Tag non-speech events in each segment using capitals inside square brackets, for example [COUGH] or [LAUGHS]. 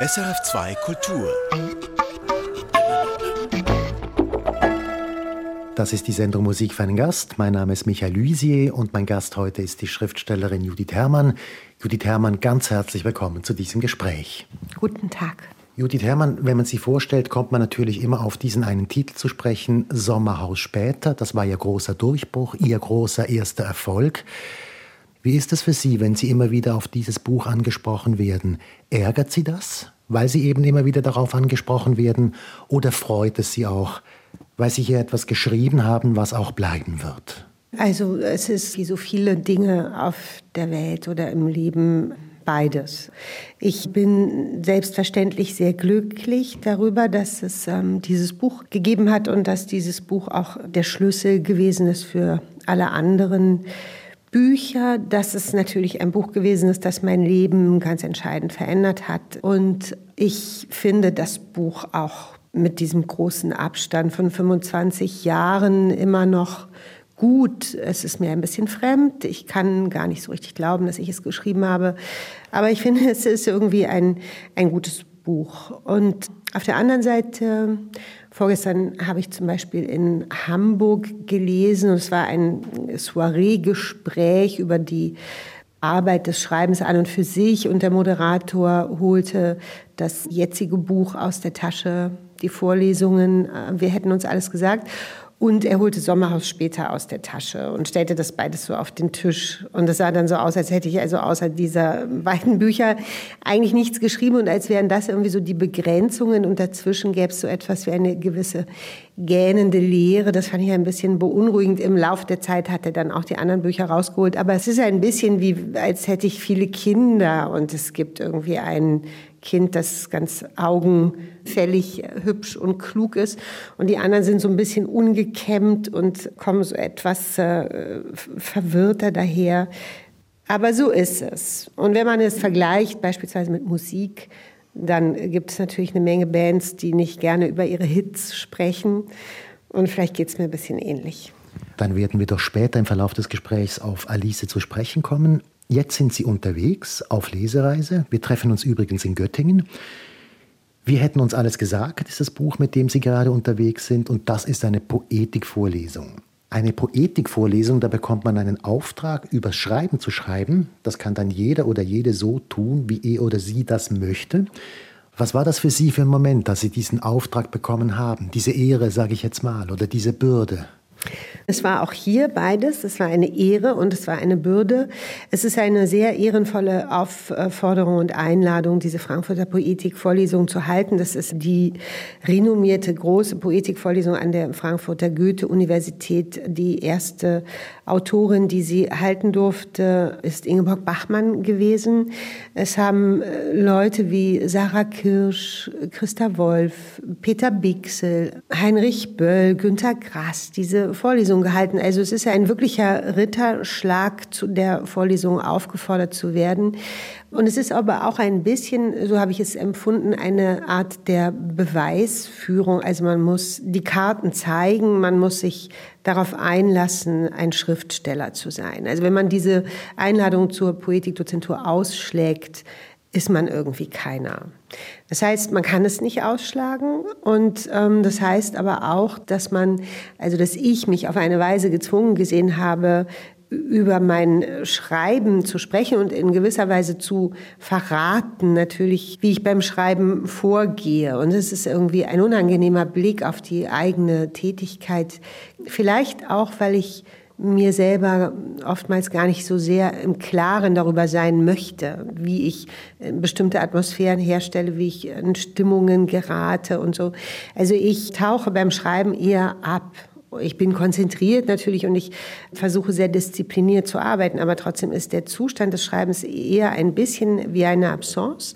SRF2 Kultur. Das ist die Sendung Musik für einen Gast. Mein Name ist Michael Luisier und mein Gast heute ist die Schriftstellerin Judith Herrmann. Judith Herrmann, ganz herzlich willkommen zu diesem Gespräch. Guten Tag. Judith Herrmann, wenn man sie vorstellt, kommt man natürlich immer auf diesen einen Titel zu sprechen, Sommerhaus später. Das war Ihr großer Durchbruch, Ihr großer erster Erfolg. Wie ist es für Sie, wenn Sie immer wieder auf dieses Buch angesprochen werden? Ärgert Sie das, weil Sie eben immer wieder darauf angesprochen werden? Oder freut es Sie auch, weil Sie hier etwas geschrieben haben, was auch bleiben wird? Also es ist wie so viele Dinge auf der Welt oder im Leben beides. Ich bin selbstverständlich sehr glücklich darüber, dass es ähm, dieses Buch gegeben hat und dass dieses Buch auch der Schlüssel gewesen ist für alle anderen Bücher. Dass es natürlich ein Buch gewesen ist, das mein Leben ganz entscheidend verändert hat. Und ich finde das Buch auch mit diesem großen Abstand von 25 Jahren immer noch gut. Es ist mir ein bisschen fremd. Ich kann gar nicht so richtig glauben, dass ich es geschrieben habe. Aber ich finde, es ist irgendwie ein, ein gutes Buch. Und auf der anderen Seite, vorgestern habe ich zum Beispiel in Hamburg gelesen, und es war ein Soiree-Gespräch über die Arbeit des Schreibens an und für sich. Und der Moderator holte das jetzige Buch aus der Tasche, die Vorlesungen. Wir hätten uns alles gesagt. Und er holte Sommerhaus später aus der Tasche und stellte das beides so auf den Tisch. Und es sah dann so aus, als hätte ich also außer dieser beiden Bücher eigentlich nichts geschrieben und als wären das irgendwie so die Begrenzungen und dazwischen gäbe es so etwas wie eine gewisse gähnende Leere. Das fand ich ein bisschen beunruhigend. Im Laufe der Zeit hat er dann auch die anderen Bücher rausgeholt. Aber es ist ein bisschen wie, als hätte ich viele Kinder und es gibt irgendwie einen Kind, das ganz augenfällig, hübsch und klug ist. Und die anderen sind so ein bisschen ungekämmt und kommen so etwas äh, verwirrter daher. Aber so ist es. Und wenn man es vergleicht, beispielsweise mit Musik, dann gibt es natürlich eine Menge Bands, die nicht gerne über ihre Hits sprechen. Und vielleicht geht es mir ein bisschen ähnlich. Dann werden wir doch später im Verlauf des Gesprächs auf Alice zu sprechen kommen. Jetzt sind Sie unterwegs auf Lesereise. Wir treffen uns übrigens in Göttingen. Wir hätten uns alles gesagt, ist das Buch, mit dem Sie gerade unterwegs sind. Und das ist eine Poetikvorlesung. Eine Poetikvorlesung, da bekommt man einen Auftrag, übers Schreiben zu schreiben. Das kann dann jeder oder jede so tun, wie er oder sie das möchte. Was war das für Sie für ein Moment, dass Sie diesen Auftrag bekommen haben? Diese Ehre, sage ich jetzt mal, oder diese Bürde? Es war auch hier beides. Es war eine Ehre und es war eine Bürde. Es ist eine sehr ehrenvolle Aufforderung und Einladung, diese Frankfurter Poetikvorlesung zu halten. Das ist die renommierte große Poetikvorlesung an der Frankfurter Goethe-Universität. Die erste Autorin, die sie halten durfte, ist Ingeborg Bachmann gewesen. Es haben äh, Leute wie Sarah Kirsch, Christa Wolf, Peter Bixel, Heinrich Böll, Günter Grass diese Vorlesung gehalten. Also es ist ja ein wirklicher Ritterschlag, zu der Vorlesung aufgefordert zu werden. Und es ist aber auch ein bisschen, so habe ich es empfunden, eine Art der Beweisführung. Also man muss die Karten zeigen, man muss sich darauf einlassen, ein Schriftsteller zu sein. Also wenn man diese Einladung zur Poetikdozentur ausschlägt, ist man irgendwie keiner. Das heißt, man kann es nicht ausschlagen und ähm, das heißt aber auch, dass man, also dass ich mich auf eine Weise gezwungen gesehen habe, über mein Schreiben zu sprechen und in gewisser Weise zu verraten, natürlich, wie ich beim Schreiben vorgehe. Und es ist irgendwie ein unangenehmer Blick auf die eigene Tätigkeit. Vielleicht auch, weil ich mir selber oftmals gar nicht so sehr im Klaren darüber sein möchte, wie ich äh, bestimmte Atmosphären herstelle, wie ich in Stimmungen gerate und so. Also ich tauche beim Schreiben eher ab. Ich bin konzentriert natürlich und ich versuche sehr diszipliniert zu arbeiten, aber trotzdem ist der Zustand des Schreibens eher ein bisschen wie eine Absence.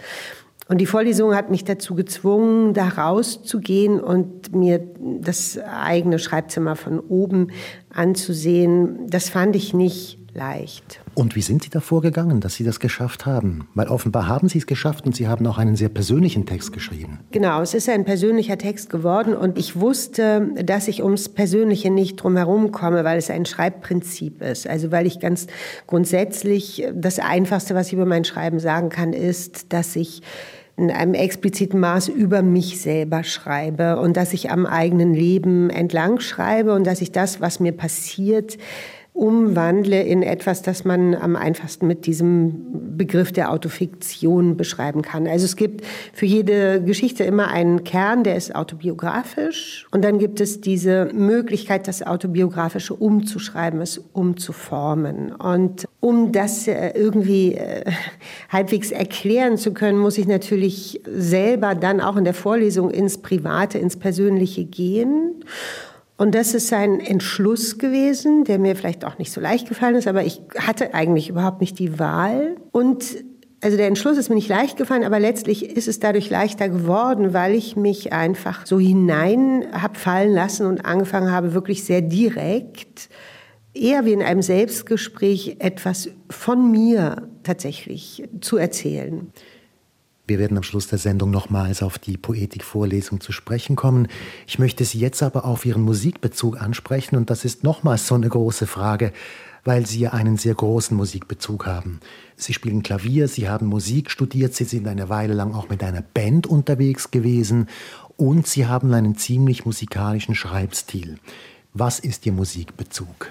Und die Vorlesung hat mich dazu gezwungen, da rauszugehen und mir das eigene Schreibzimmer von oben anzusehen. Das fand ich nicht leicht. Und wie sind Sie da vorgegangen, dass Sie das geschafft haben? Weil offenbar haben Sie es geschafft und Sie haben auch einen sehr persönlichen Text geschrieben. Genau, es ist ein persönlicher Text geworden und ich wusste, dass ich ums Persönliche nicht drum herum komme, weil es ein Schreibprinzip ist. Also weil ich ganz grundsätzlich das Einfachste, was ich über mein Schreiben sagen kann, ist, dass ich in einem expliziten Maß über mich selber schreibe und dass ich am eigenen Leben entlang schreibe und dass ich das, was mir passiert, umwandle in etwas, das man am einfachsten mit diesem Begriff der Autofiktion beschreiben kann. Also es gibt für jede Geschichte immer einen Kern, der ist autobiografisch. Und dann gibt es diese Möglichkeit, das Autobiografische umzuschreiben, es umzuformen. Und um das äh, irgendwie äh, halbwegs erklären zu können, muss ich natürlich selber dann auch in der Vorlesung ins Private, ins Persönliche gehen. Und das ist ein Entschluss gewesen, der mir vielleicht auch nicht so leicht gefallen ist, aber ich hatte eigentlich überhaupt nicht die Wahl. Und also der Entschluss ist mir nicht leicht gefallen, aber letztlich ist es dadurch leichter geworden, weil ich mich einfach so hinein habe fallen lassen und angefangen habe, wirklich sehr direkt, eher wie in einem Selbstgespräch, etwas von mir tatsächlich zu erzählen. Wir werden am Schluss der Sendung nochmals auf die Poetikvorlesung zu sprechen kommen. Ich möchte Sie jetzt aber auf Ihren Musikbezug ansprechen und das ist nochmals so eine große Frage, weil Sie ja einen sehr großen Musikbezug haben. Sie spielen Klavier, Sie haben Musik studiert, Sie sind eine Weile lang auch mit einer Band unterwegs gewesen und Sie haben einen ziemlich musikalischen Schreibstil. Was ist Ihr Musikbezug?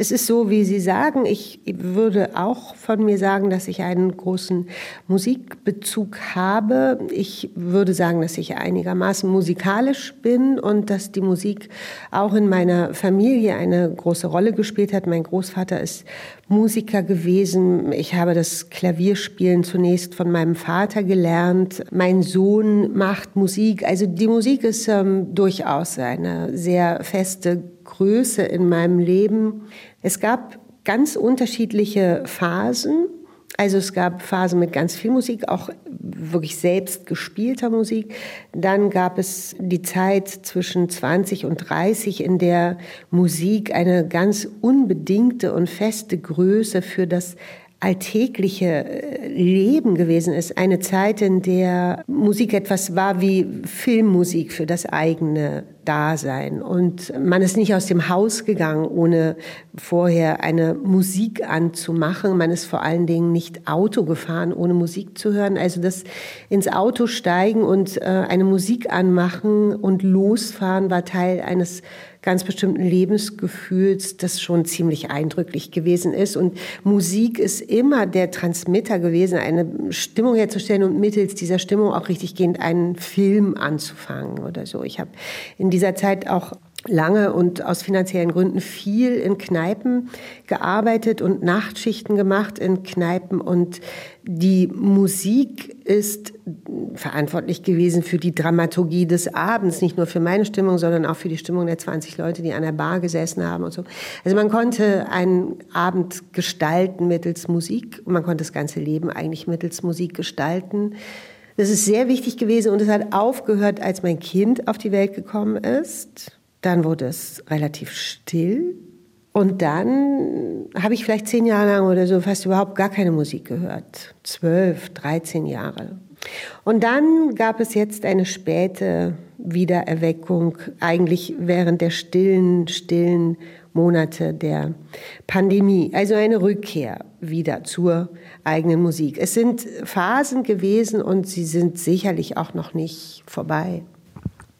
Es ist so, wie Sie sagen, ich würde auch von mir sagen, dass ich einen großen Musikbezug habe. Ich würde sagen, dass ich einigermaßen musikalisch bin und dass die Musik auch in meiner Familie eine große Rolle gespielt hat. Mein Großvater ist Musiker gewesen. Ich habe das Klavierspielen zunächst von meinem Vater gelernt. Mein Sohn macht Musik. Also die Musik ist ähm, durchaus eine sehr feste Größe in meinem Leben. Es gab ganz unterschiedliche Phasen. Also es gab Phasen mit ganz viel Musik, auch wirklich selbst gespielter Musik. Dann gab es die Zeit zwischen 20 und 30, in der Musik eine ganz unbedingte und feste Größe für das alltägliche äh, Leben gewesen ist. Eine Zeit, in der Musik etwas war wie Filmmusik für das eigene Dasein. Und man ist nicht aus dem Haus gegangen, ohne vorher eine Musik anzumachen. Man ist vor allen Dingen nicht Auto gefahren, ohne Musik zu hören. Also das ins Auto steigen und äh, eine Musik anmachen und losfahren war Teil eines ganz bestimmten Lebensgefühls, das schon ziemlich eindrücklich gewesen ist. Und Musik ist immer der Transmitter gewesen, eine Stimmung herzustellen und mittels dieser Stimmung auch richtiggehend einen Film anzufangen oder so. Ich habe in dieser Zeit auch lange und aus finanziellen Gründen viel in Kneipen gearbeitet und Nachtschichten gemacht in Kneipen und die Musik ist verantwortlich gewesen für die Dramaturgie des Abends, nicht nur für meine Stimmung, sondern auch für die Stimmung der 20 Leute, die an der Bar gesessen haben und so. Also man konnte einen Abend gestalten mittels Musik und man konnte das ganze Leben eigentlich mittels Musik gestalten. Das ist sehr wichtig gewesen und es hat aufgehört, als mein Kind auf die Welt gekommen ist dann wurde es relativ still. Und dann habe ich vielleicht zehn Jahre lang oder so fast überhaupt gar keine Musik gehört. Zwölf, dreizehn Jahre. Und dann gab es jetzt eine späte Wiedererweckung, eigentlich während der stillen, stillen Monate der Pandemie. Also eine Rückkehr wieder zur eigenen Musik. Es sind Phasen gewesen und sie sind sicherlich auch noch nicht vorbei.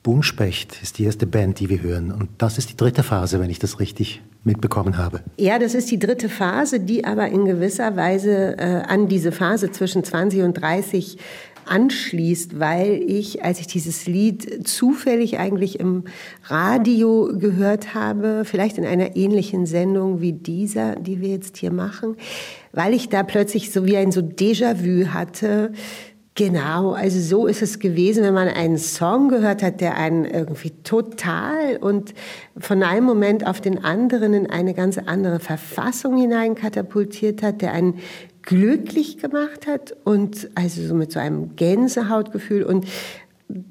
Buntspecht ist die erste Band, die wir hören. Und das ist die dritte Phase, wenn ich das richtig mitbekommen habe. Ja, das ist die dritte Phase, die aber in gewisser Weise äh, an diese Phase zwischen 20 und 30 anschließt, weil ich, als ich dieses Lied zufällig eigentlich im Radio gehört habe, vielleicht in einer ähnlichen Sendung wie dieser, die wir jetzt hier machen, weil ich da plötzlich so wie ein so Déjà-vu hatte, Genau, also so ist es gewesen, wenn man einen Song gehört hat, der einen irgendwie total und von einem Moment auf den anderen in eine ganz andere Verfassung hinein katapultiert hat, der einen glücklich gemacht hat und also so mit so einem Gänsehautgefühl und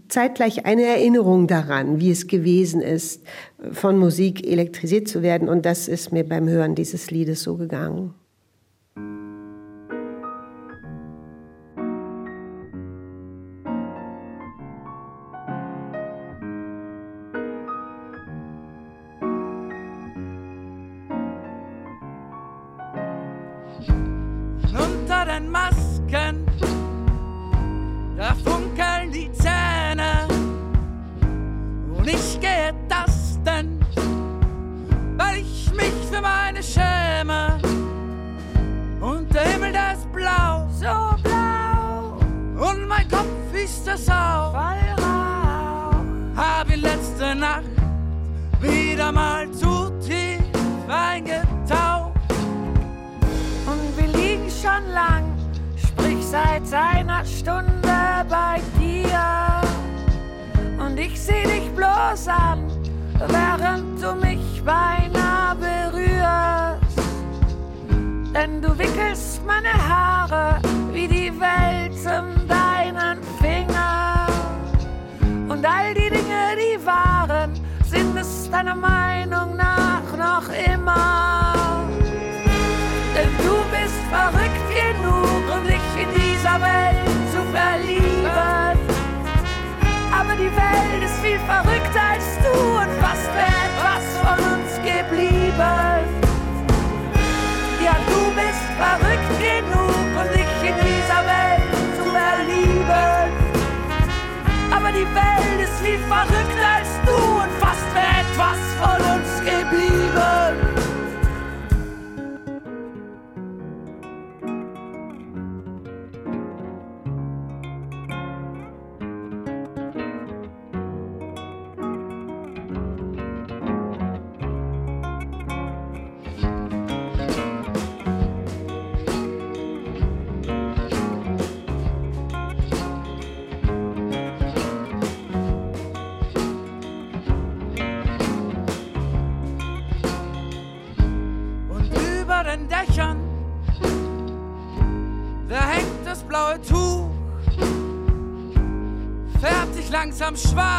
zeitgleich eine Erinnerung daran, wie es gewesen ist, von Musik elektrisiert zu werden. Und das ist mir beim Hören dieses Liedes so gegangen. Schwarz.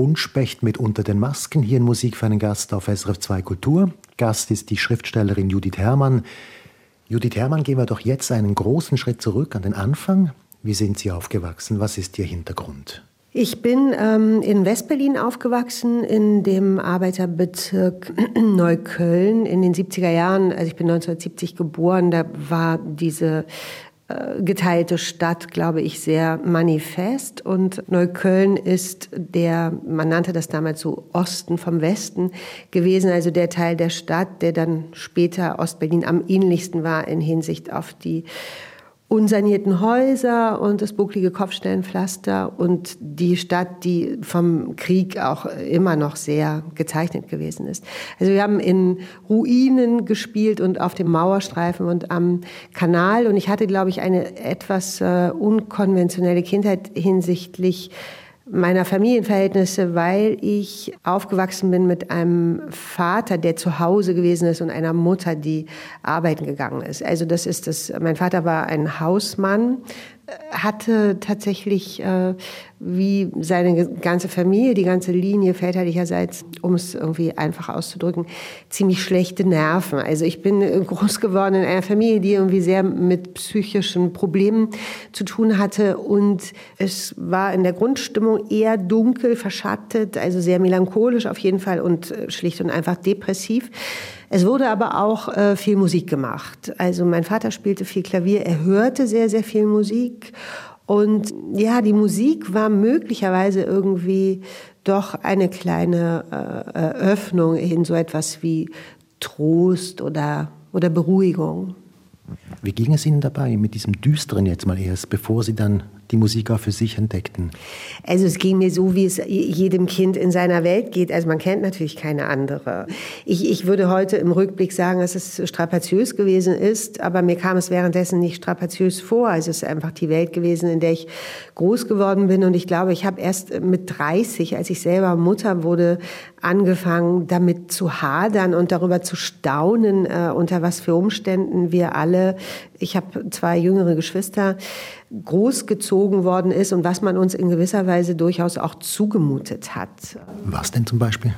Buntspecht mit Unter den Masken hier in Musik für einen Gast auf SRF 2 Kultur. Gast ist die Schriftstellerin Judith Herrmann. Judith Herrmann, gehen wir doch jetzt einen großen Schritt zurück an den Anfang. Wie sind Sie aufgewachsen? Was ist Ihr Hintergrund? Ich bin ähm, in Westberlin aufgewachsen, in dem Arbeiterbezirk [CLEARS THROAT] Neukölln in den 70er Jahren. Also ich bin 1970 geboren, da war diese geteilte Stadt, glaube ich, sehr manifest. Und Neukölln ist der, man nannte das damals so Osten vom Westen gewesen, also der Teil der Stadt, der dann später Ostberlin am ähnlichsten war in Hinsicht auf die unsanierten Häuser und das bucklige Kopfstellenpflaster und die Stadt, die vom Krieg auch immer noch sehr gezeichnet gewesen ist. Also wir haben in Ruinen gespielt und auf dem Mauerstreifen und am Kanal und ich hatte, glaube ich, eine etwas äh, unkonventionelle Kindheit hinsichtlich meiner Familienverhältnisse, weil ich aufgewachsen bin mit einem Vater, der zu Hause gewesen ist und einer Mutter, die arbeiten gegangen ist. Also das ist das, mein Vater war ein Hausmann, hatte tatsächlich äh, wie seine ganze Familie, die ganze Linie väterlicherseits, um es irgendwie einfach auszudrücken, ziemlich schlechte Nerven. Also ich bin groß geworden in einer Familie, die irgendwie sehr mit psychischen Problemen zu tun hatte und es war in der Grundstimmung eher dunkel, verschattet, also sehr melancholisch auf jeden Fall und äh, schlicht und einfach depressiv. Es wurde aber auch äh, viel Musik gemacht. Also mein Vater spielte viel Klavier, er hörte sehr, sehr viel Musik. Und ja, die Musik war möglicherweise irgendwie doch eine kleine äh, Öffnung in so etwas wie Trost oder, oder Beruhigung. Wie ging es Ihnen dabei mit diesem Düsteren jetzt mal erst, bevor Sie dann die Musik für sich entdeckten? Also es ging mir so, wie es jedem Kind in seiner Welt geht. Also man kennt natürlich keine andere. Ich, ich würde heute im Rückblick sagen, dass es strapaziös gewesen ist, aber mir kam es währenddessen nicht strapaziös vor. Also es ist einfach die Welt gewesen, in der ich groß geworden bin. Und ich glaube, ich habe erst mit 30, als ich selber Mutter wurde, angefangen, damit zu hadern und darüber zu staunen, äh, unter was für Umständen wir alle, ich habe zwei jüngere Geschwister, großgezogen worden ist und was man uns in gewisser Weise durchaus auch zugemutet hat. Was denn zum Beispiel?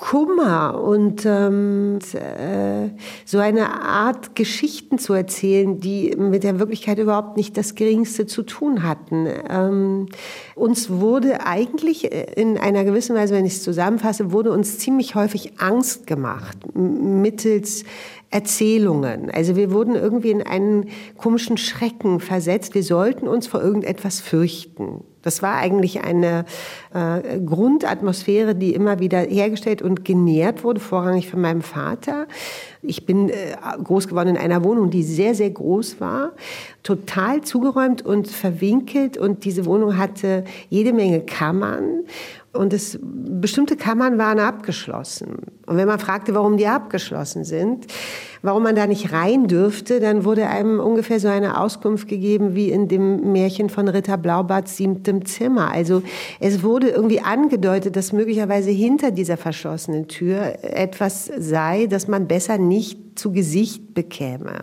Kummer und ähm, äh, so eine Art Geschichten zu erzählen, die mit der Wirklichkeit überhaupt nicht das Geringste zu tun hatten. Ähm, uns wurde eigentlich in einer gewissen Weise, wenn ich es zusammenfasse, wurde uns ziemlich häufig Angst gemacht mittels Erzählungen. Also wir wurden irgendwie in einen komischen Schrecken versetzt. Wir sollten uns vor irgendetwas fürchten. Das war eigentlich eine äh, Grundatmosphäre, die immer wieder hergestellt und genährt wurde, vorrangig von meinem Vater. Ich bin äh, groß geworden in einer Wohnung, die sehr, sehr groß war, total zugeräumt und verwinkelt. Und diese Wohnung hatte jede Menge Kammern. Und es, bestimmte Kammern waren abgeschlossen. Und wenn man fragte, warum die abgeschlossen sind, warum man da nicht rein dürfte, dann wurde einem ungefähr so eine Auskunft gegeben wie in dem Märchen von Ritter Blaubarts siebtem Zimmer. Also es wurde irgendwie angedeutet, dass möglicherweise hinter dieser verschlossenen Tür etwas sei, das man besser nicht zu Gesicht bekäme.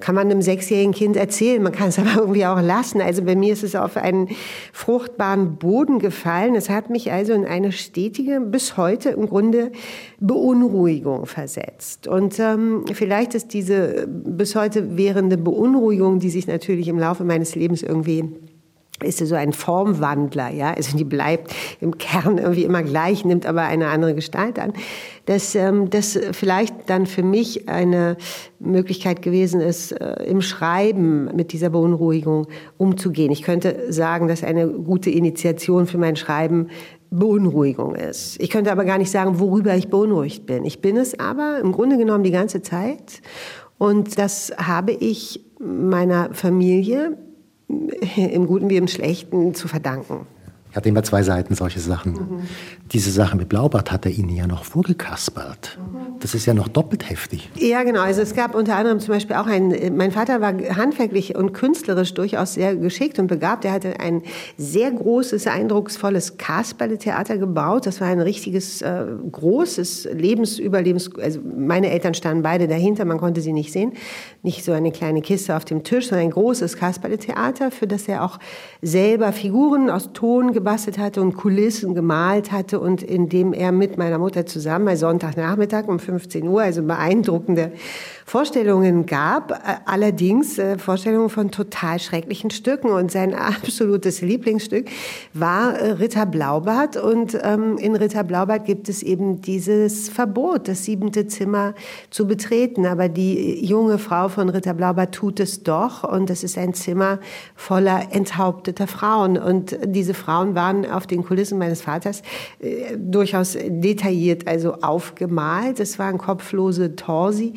Kann man einem sechsjährigen Kind erzählen, man kann es [LAUGHS] aber irgendwie auch lassen. Also bei mir ist es auf einen fruchtbaren Boden gefallen. Es hat mich also in eine stetige, bis heute im Grunde Beunruhigung versetzt. Und ähm, vielleicht ist diese bis heute währende Beunruhigung, die sich natürlich im Laufe meines Lebens irgendwie ist so ein Formwandler, ja, also die bleibt im Kern irgendwie immer gleich, nimmt aber eine andere Gestalt an, dass ähm, das vielleicht dann für mich eine Möglichkeit gewesen ist, äh, im Schreiben mit dieser Beunruhigung umzugehen. Ich könnte sagen, dass eine gute Initiation für mein Schreiben Beunruhigung ist. Ich könnte aber gar nicht sagen, worüber ich beunruhigt bin. Ich bin es aber im Grunde genommen die ganze Zeit und das habe ich meiner Familie im Guten wie im Schlechten zu verdanken. Er hat immer zwei Seiten, solche Sachen. Mhm. Diese Sache mit Blaubart hat er Ihnen ja noch vorgekaspert. Mhm. Das ist ja noch doppelt heftig. Ja, genau. Also es gab unter anderem zum Beispiel auch ein, mein Vater war handwerklich und künstlerisch durchaus sehr geschickt und begabt. Er hatte ein sehr großes, eindrucksvolles Kasperle-Theater gebaut. Das war ein richtiges, äh, großes Lebensüberlebens... Also meine Eltern standen beide dahinter, man konnte sie nicht sehen. Nicht so eine kleine Kiste auf dem Tisch, sondern ein großes Kasperle-Theater, für das er auch selber Figuren aus Ton gebaut gebastelt hatte und Kulissen gemalt hatte und in dem er mit meiner Mutter zusammen, bei Sonntagnachmittag um 15 Uhr, also beeindruckende Vorstellungen gab, äh, allerdings äh, Vorstellungen von total schrecklichen Stücken. Und sein [LAUGHS] absolutes Lieblingsstück war äh, Ritter Blaubart. Und ähm, in Ritter Blaubart gibt es eben dieses Verbot, das siebente Zimmer zu betreten. Aber die junge Frau von Ritter Blaubart tut es doch. Und es ist ein Zimmer voller enthaupteter Frauen. Und diese Frauen waren auf den Kulissen meines Vaters durchaus detailliert, also aufgemalt. Es waren kopflose Torsi,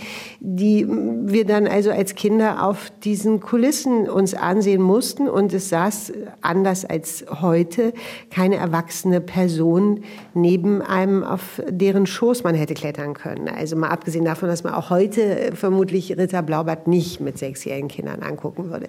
die wir dann also als Kinder auf diesen Kulissen uns ansehen mussten. Und es saß anders als heute keine erwachsene Person neben einem, auf deren Schoß man hätte klettern können. Also mal abgesehen davon, dass man auch heute vermutlich Ritter Blaubart nicht mit sechsjährigen Kindern angucken würde.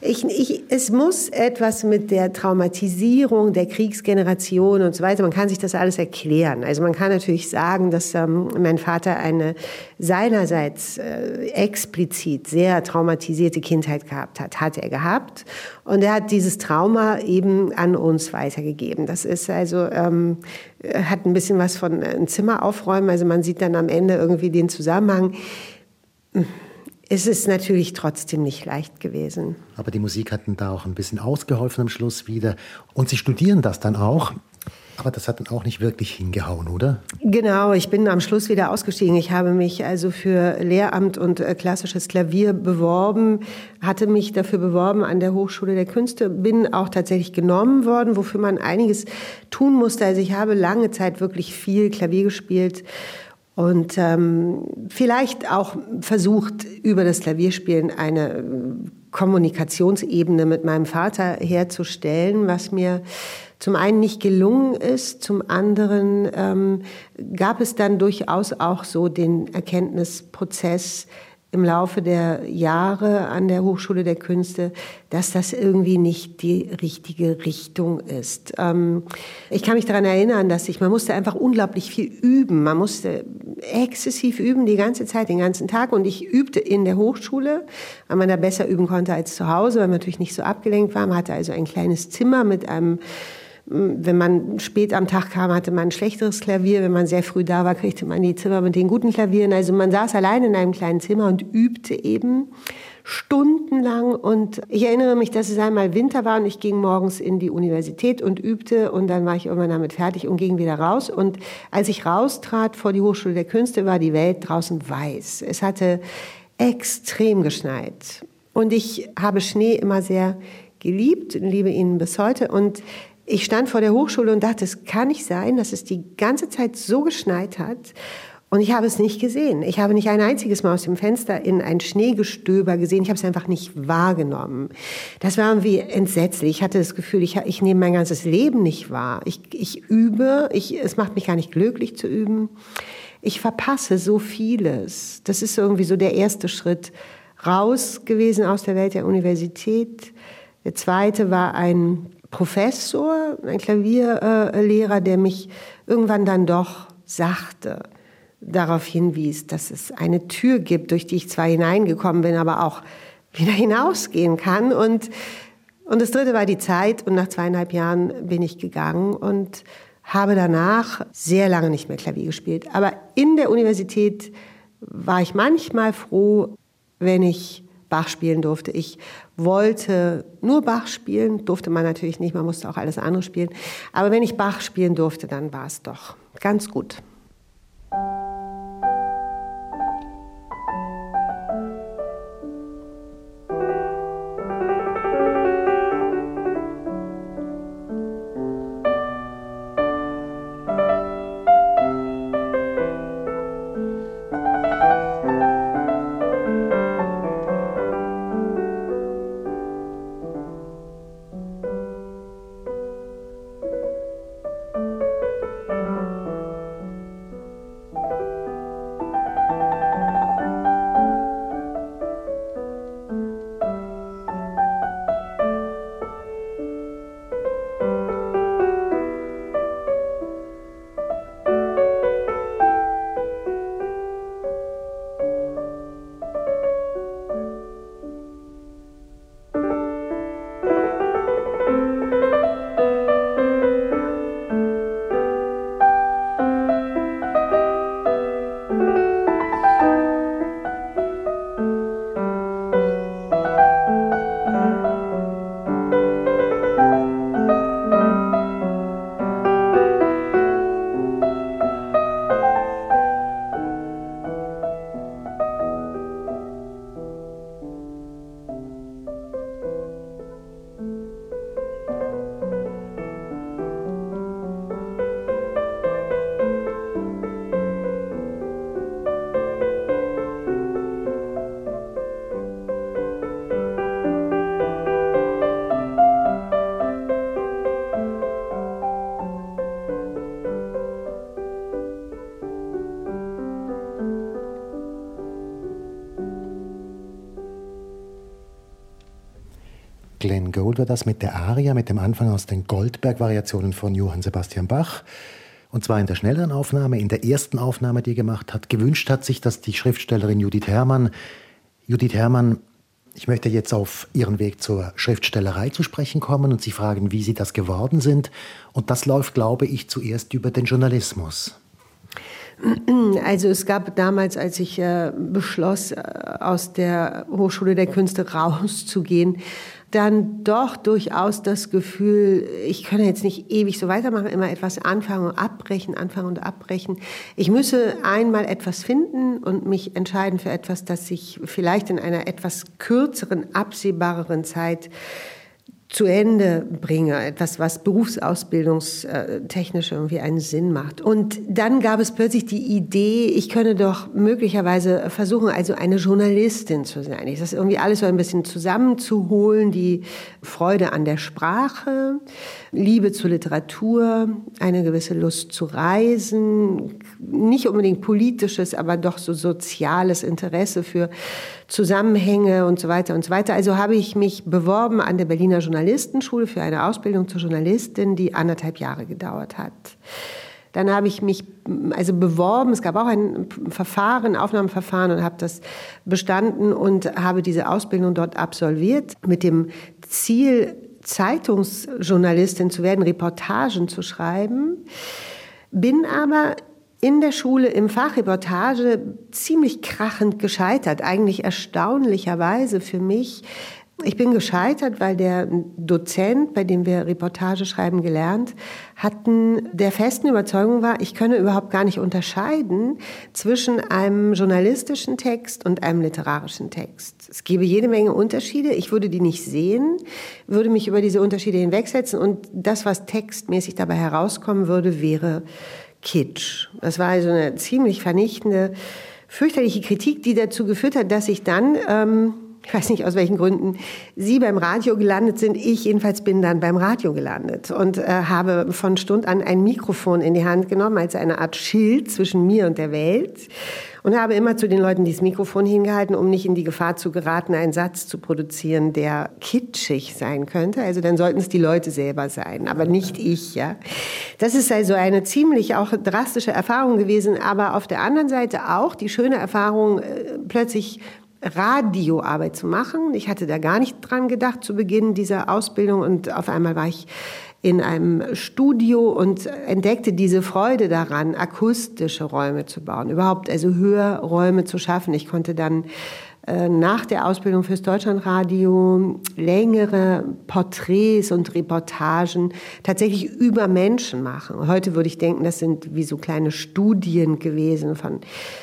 Ich, ich, es muss etwas mit der Traumatisierung der Kriegsgeneration und so weiter, man kann sich das alles erklären. Also man kann natürlich sagen, dass ähm, mein Vater eine seinerseits äh, explizit sehr traumatisierte Kindheit gehabt hat, hat er gehabt. Und er hat dieses Trauma eben an uns weitergegeben. Das ist also, ähm, hat ein bisschen was von ein Zimmer aufräumen. Also man sieht dann am Ende irgendwie den Zusammenhang es ist natürlich trotzdem nicht leicht gewesen. Aber die Musik hat da auch ein bisschen ausgeholfen am Schluss wieder. Und Sie studieren das dann auch? Aber das hat dann auch nicht wirklich hingehauen, oder? Genau, ich bin am Schluss wieder ausgestiegen. Ich habe mich also für Lehramt und äh, klassisches Klavier beworben, hatte mich dafür beworben an der Hochschule der Künste, bin auch tatsächlich genommen worden, wofür man einiges tun musste. Also ich habe lange Zeit wirklich viel Klavier gespielt und ähm, vielleicht auch versucht, über das Klavierspielen eine Kommunikationsebene mit meinem Vater herzustellen, was mir zum einen nicht gelungen ist, zum anderen ähm, gab es dann durchaus auch so den Erkenntnisprozess, im Laufe der Jahre an der Hochschule der Künste, dass das irgendwie nicht die richtige Richtung ist. Ähm, ich kann mich daran erinnern, dass ich, man musste einfach unglaublich viel üben. Man musste exzessiv üben die ganze Zeit, den ganzen Tag. Und ich übte in der Hochschule, weil man da besser üben konnte als zu Hause, weil man natürlich nicht so abgelenkt war. Man hatte also ein kleines Zimmer mit einem wenn man spät am Tag kam, hatte man ein schlechteres Klavier. Wenn man sehr früh da war, kriegte man die Zimmer mit den guten Klavieren. Also man saß allein in einem kleinen Zimmer und übte eben stundenlang. Und ich erinnere mich, dass es einmal Winter war und ich ging morgens in die Universität und übte und dann war ich irgendwann damit fertig und ging wieder raus. Und als ich raustrat vor die Hochschule der Künste, war die Welt draußen weiß. Es hatte extrem geschneit. Und ich habe Schnee immer sehr geliebt und liebe ihn bis heute. Und ich stand vor der Hochschule und dachte, es kann nicht sein, dass es die ganze Zeit so geschneit hat. Und ich habe es nicht gesehen. Ich habe nicht ein einziges Mal aus dem Fenster in ein Schneegestöber gesehen. Ich habe es einfach nicht wahrgenommen. Das war irgendwie entsetzlich. Ich hatte das Gefühl, ich, ich nehme mein ganzes Leben nicht wahr. Ich, ich übe. Ich, es macht mich gar nicht glücklich zu üben. Ich verpasse so vieles. Das ist irgendwie so der erste Schritt raus gewesen aus der Welt der Universität. Der zweite war ein Professor, ein Klavierlehrer, der mich irgendwann dann doch sachte, darauf hinwies, dass es eine Tür gibt, durch die ich zwar hineingekommen bin, aber auch wieder hinausgehen kann. Und, und das dritte war die Zeit. Und nach zweieinhalb Jahren bin ich gegangen und habe danach sehr lange nicht mehr Klavier gespielt. Aber in der Universität war ich manchmal froh, wenn ich Bach spielen durfte. Ich wollte nur Bach spielen, durfte man natürlich nicht, man musste auch alles andere spielen. Aber wenn ich Bach spielen durfte, dann war es doch ganz gut. War das mit der Aria, mit dem Anfang aus den Goldberg-Variationen von Johann Sebastian Bach. Und zwar in der schnelleren Aufnahme, in der ersten Aufnahme, die er gemacht hat. Gewünscht hat sich dass die Schriftstellerin Judith Herrmann. Judith Herrmann, ich möchte jetzt auf Ihren Weg zur Schriftstellerei zu sprechen kommen und Sie fragen, wie Sie das geworden sind. Und das läuft, glaube ich, zuerst über den Journalismus. Also es gab damals, als ich äh, beschloss, äh, aus der Hochschule der Künste rauszugehen, dann doch durchaus das Gefühl, ich könne jetzt nicht ewig so weitermachen, immer etwas anfangen und abbrechen, anfangen und abbrechen. Ich müsse einmal etwas finden und mich entscheiden für etwas, das sich vielleicht in einer etwas kürzeren, absehbareren Zeit zu Ende bringe, etwas, was berufsausbildungstechnisch irgendwie einen Sinn macht. Und dann gab es plötzlich die Idee, ich könne doch möglicherweise versuchen, also eine Journalistin zu sein. Ich das irgendwie alles so ein bisschen zusammenzuholen, die Freude an der Sprache, Liebe zur Literatur, eine gewisse Lust zu reisen, nicht unbedingt politisches, aber doch so soziales Interesse für Zusammenhänge und so weiter und so weiter. Also habe ich mich beworben an der Berliner Journalistenschule für eine Ausbildung zur Journalistin, die anderthalb Jahre gedauert hat. Dann habe ich mich also beworben. Es gab auch ein Verfahren, Aufnahmeverfahren und habe das bestanden und habe diese Ausbildung dort absolviert mit dem Ziel, Zeitungsjournalistin zu werden, Reportagen zu schreiben. Bin aber in der Schule im Fachreportage ziemlich krachend gescheitert, eigentlich erstaunlicherweise für mich. Ich bin gescheitert, weil der Dozent, bei dem wir Reportage schreiben gelernt hatten, der festen Überzeugung war, ich könne überhaupt gar nicht unterscheiden zwischen einem journalistischen Text und einem literarischen Text. Es gäbe jede Menge Unterschiede. Ich würde die nicht sehen, würde mich über diese Unterschiede hinwegsetzen und das, was textmäßig dabei herauskommen würde, wäre Kitsch. Das war also eine ziemlich vernichtende, fürchterliche Kritik, die dazu geführt hat, dass ich dann, ähm, ich weiß nicht aus welchen Gründen, Sie beim Radio gelandet sind. Ich jedenfalls bin dann beim Radio gelandet und äh, habe von Stund an ein Mikrofon in die Hand genommen als eine Art Schild zwischen mir und der Welt und habe immer zu den Leuten dieses Mikrofon hingehalten, um nicht in die Gefahr zu geraten, einen Satz zu produzieren, der kitschig sein könnte. Also dann sollten es die Leute selber sein, aber nicht ich, ja. Das ist also eine ziemlich auch drastische Erfahrung gewesen, aber auf der anderen Seite auch die schöne Erfahrung, äh, plötzlich Radioarbeit zu machen. Ich hatte da gar nicht dran gedacht zu Beginn dieser Ausbildung und auf einmal war ich in einem Studio und entdeckte diese Freude daran, akustische Räume zu bauen, überhaupt also Hörräume zu schaffen. Ich konnte dann nach der Ausbildung fürs Deutschlandradio längere Porträts und Reportagen tatsächlich über Menschen machen. Heute würde ich denken, das sind wie so kleine Studien gewesen von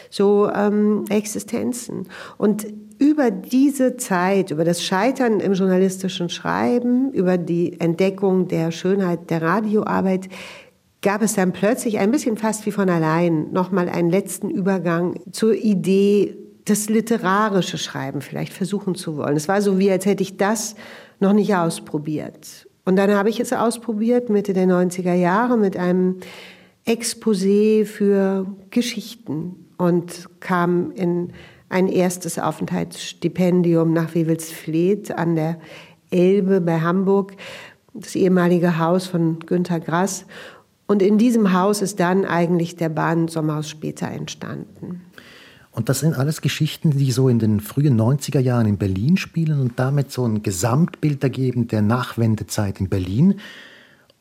so ähm, Existenzen. Und über diese Zeit, über das Scheitern im journalistischen Schreiben, über die Entdeckung der Schönheit der Radioarbeit, gab es dann plötzlich ein bisschen fast wie von allein nochmal einen letzten Übergang zur Idee, das literarische Schreiben vielleicht versuchen zu wollen. Es war so wie, als hätte ich das noch nicht ausprobiert. Und dann habe ich es ausprobiert Mitte der 90er Jahre mit einem Exposé für Geschichten und kam in ein erstes Aufenthaltsstipendium nach Wewelsfleth an der Elbe bei Hamburg, das ehemalige Haus von Günter Grass. Und in diesem Haus ist dann eigentlich der Bahn Sommerhaus später entstanden. Und das sind alles Geschichten, die so in den frühen 90er Jahren in Berlin spielen und damit so ein Gesamtbild ergeben der Nachwendezeit in Berlin.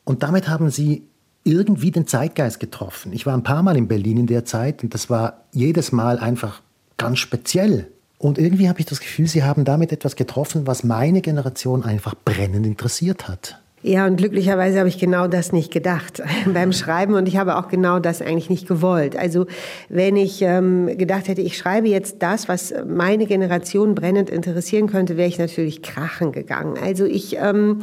Und damit haben Sie irgendwie den Zeitgeist getroffen. Ich war ein paar Mal in Berlin in der Zeit und das war jedes Mal einfach ganz speziell. Und irgendwie habe ich das Gefühl, Sie haben damit etwas getroffen, was meine Generation einfach brennend interessiert hat. Ja, und glücklicherweise habe ich genau das nicht gedacht [LAUGHS] beim Schreiben und ich habe auch genau das eigentlich nicht gewollt. Also wenn ich ähm, gedacht hätte, ich schreibe jetzt das, was meine Generation brennend interessieren könnte, wäre ich natürlich krachen gegangen. Also ich ähm,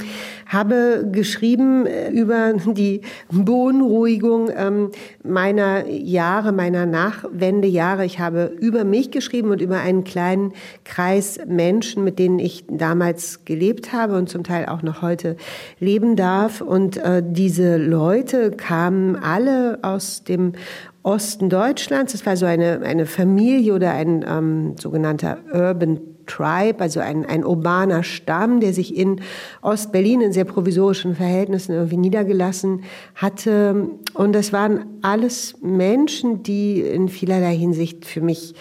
habe geschrieben äh, über [LAUGHS] die Beunruhigung ähm, meiner Jahre, meiner Nachwendejahre. Ich habe über mich geschrieben und über einen kleinen Kreis Menschen, mit denen ich damals gelebt habe und zum Teil auch noch heute lebe leben darf. Und äh, diese Leute kamen alle aus dem Osten Deutschlands. Es war so eine, eine Familie oder ein ähm, sogenannter Urban Tribe, also ein, ein urbaner Stamm, der sich in Ostberlin in sehr provisorischen Verhältnissen irgendwie niedergelassen hatte. Und das waren alles Menschen, die in vielerlei Hinsicht für mich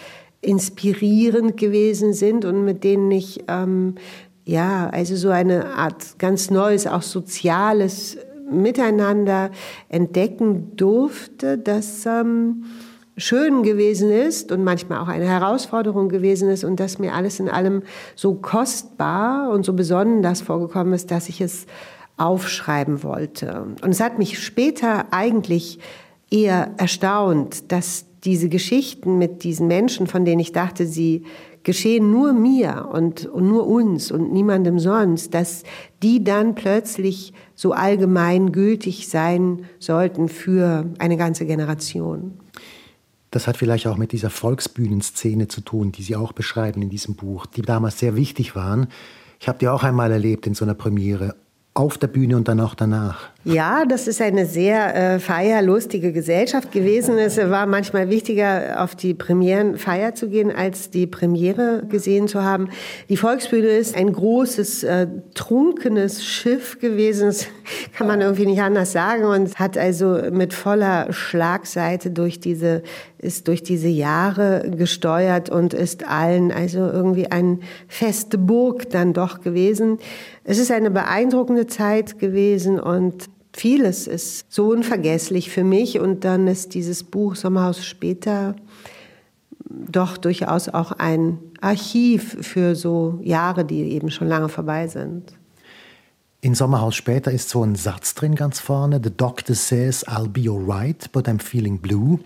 inspirierend gewesen sind und mit denen ich ähm, ja, also so eine Art ganz neues, auch soziales Miteinander entdecken durfte, das ähm, schön gewesen ist und manchmal auch eine Herausforderung gewesen ist und dass mir alles in allem so kostbar und so besonders vorgekommen ist, dass ich es aufschreiben wollte. Und es hat mich später eigentlich eher erstaunt, dass diese Geschichten mit diesen Menschen, von denen ich dachte, sie geschehen nur mir und, und nur uns und niemandem sonst, dass die dann plötzlich so allgemein gültig sein sollten für eine ganze Generation. Das hat vielleicht auch mit dieser Volksbühnenszene zu tun, die Sie auch beschreiben in diesem Buch, die damals sehr wichtig waren. Ich habe die auch einmal erlebt in so einer Premiere auf der Bühne und dann auch danach. Ja, das ist eine sehr äh, feierlustige Gesellschaft gewesen. Es war manchmal wichtiger, auf die Premierenfeier zu gehen, als die Premiere gesehen zu haben. Die Volksbühne ist ein großes, äh, trunkenes Schiff gewesen. Das [LAUGHS] kann man irgendwie nicht anders sagen und hat also mit voller Schlagseite durch diese, ist durch diese Jahre gesteuert und ist allen also irgendwie eine feste Burg dann doch gewesen. Es ist eine beeindruckende Zeit gewesen und vieles ist so unvergesslich für mich und dann ist dieses Buch Sommerhaus später doch durchaus auch ein Archiv für so Jahre, die eben schon lange vorbei sind. In Sommerhaus später ist so ein Satz drin ganz vorne. The doctor says I'll be alright, but I'm feeling blue.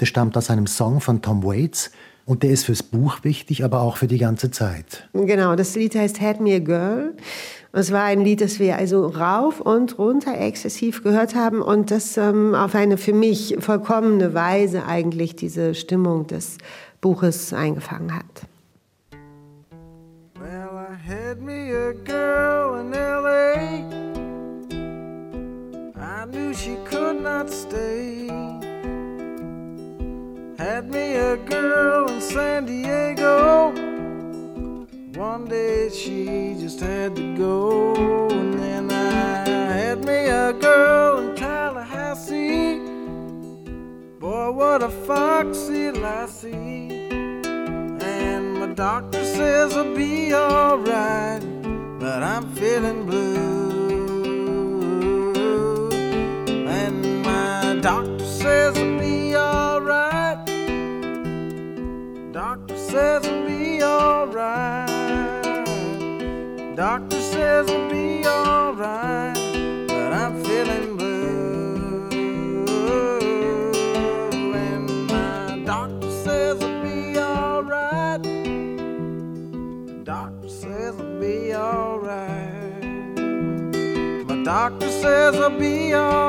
Der stammt aus einem Song von Tom Waits und der ist fürs Buch wichtig, aber auch für die ganze Zeit. Genau, das Lied heißt Had Me a Girl. Es war ein Lied, das wir also rauf und runter exzessiv gehört haben und das ähm, auf eine für mich vollkommene Weise eigentlich diese Stimmung des Buches eingefangen hat. Well, I had me a girl in L.A. I knew she could not stay. Had me a girl in San Diego. One day she just had to go, and then I had me a girl in Tallahassee. Boy, what a foxy lassie. And my doctor says I'll be alright, but I'm feeling blue. And my doctor says I'll be alright. Doctor says I'll be alright. Doctor says I'll be alright, but I'm feeling blue. And my doctor says I'll be alright. Doctor says I'll be alright. My doctor says I'll be alright,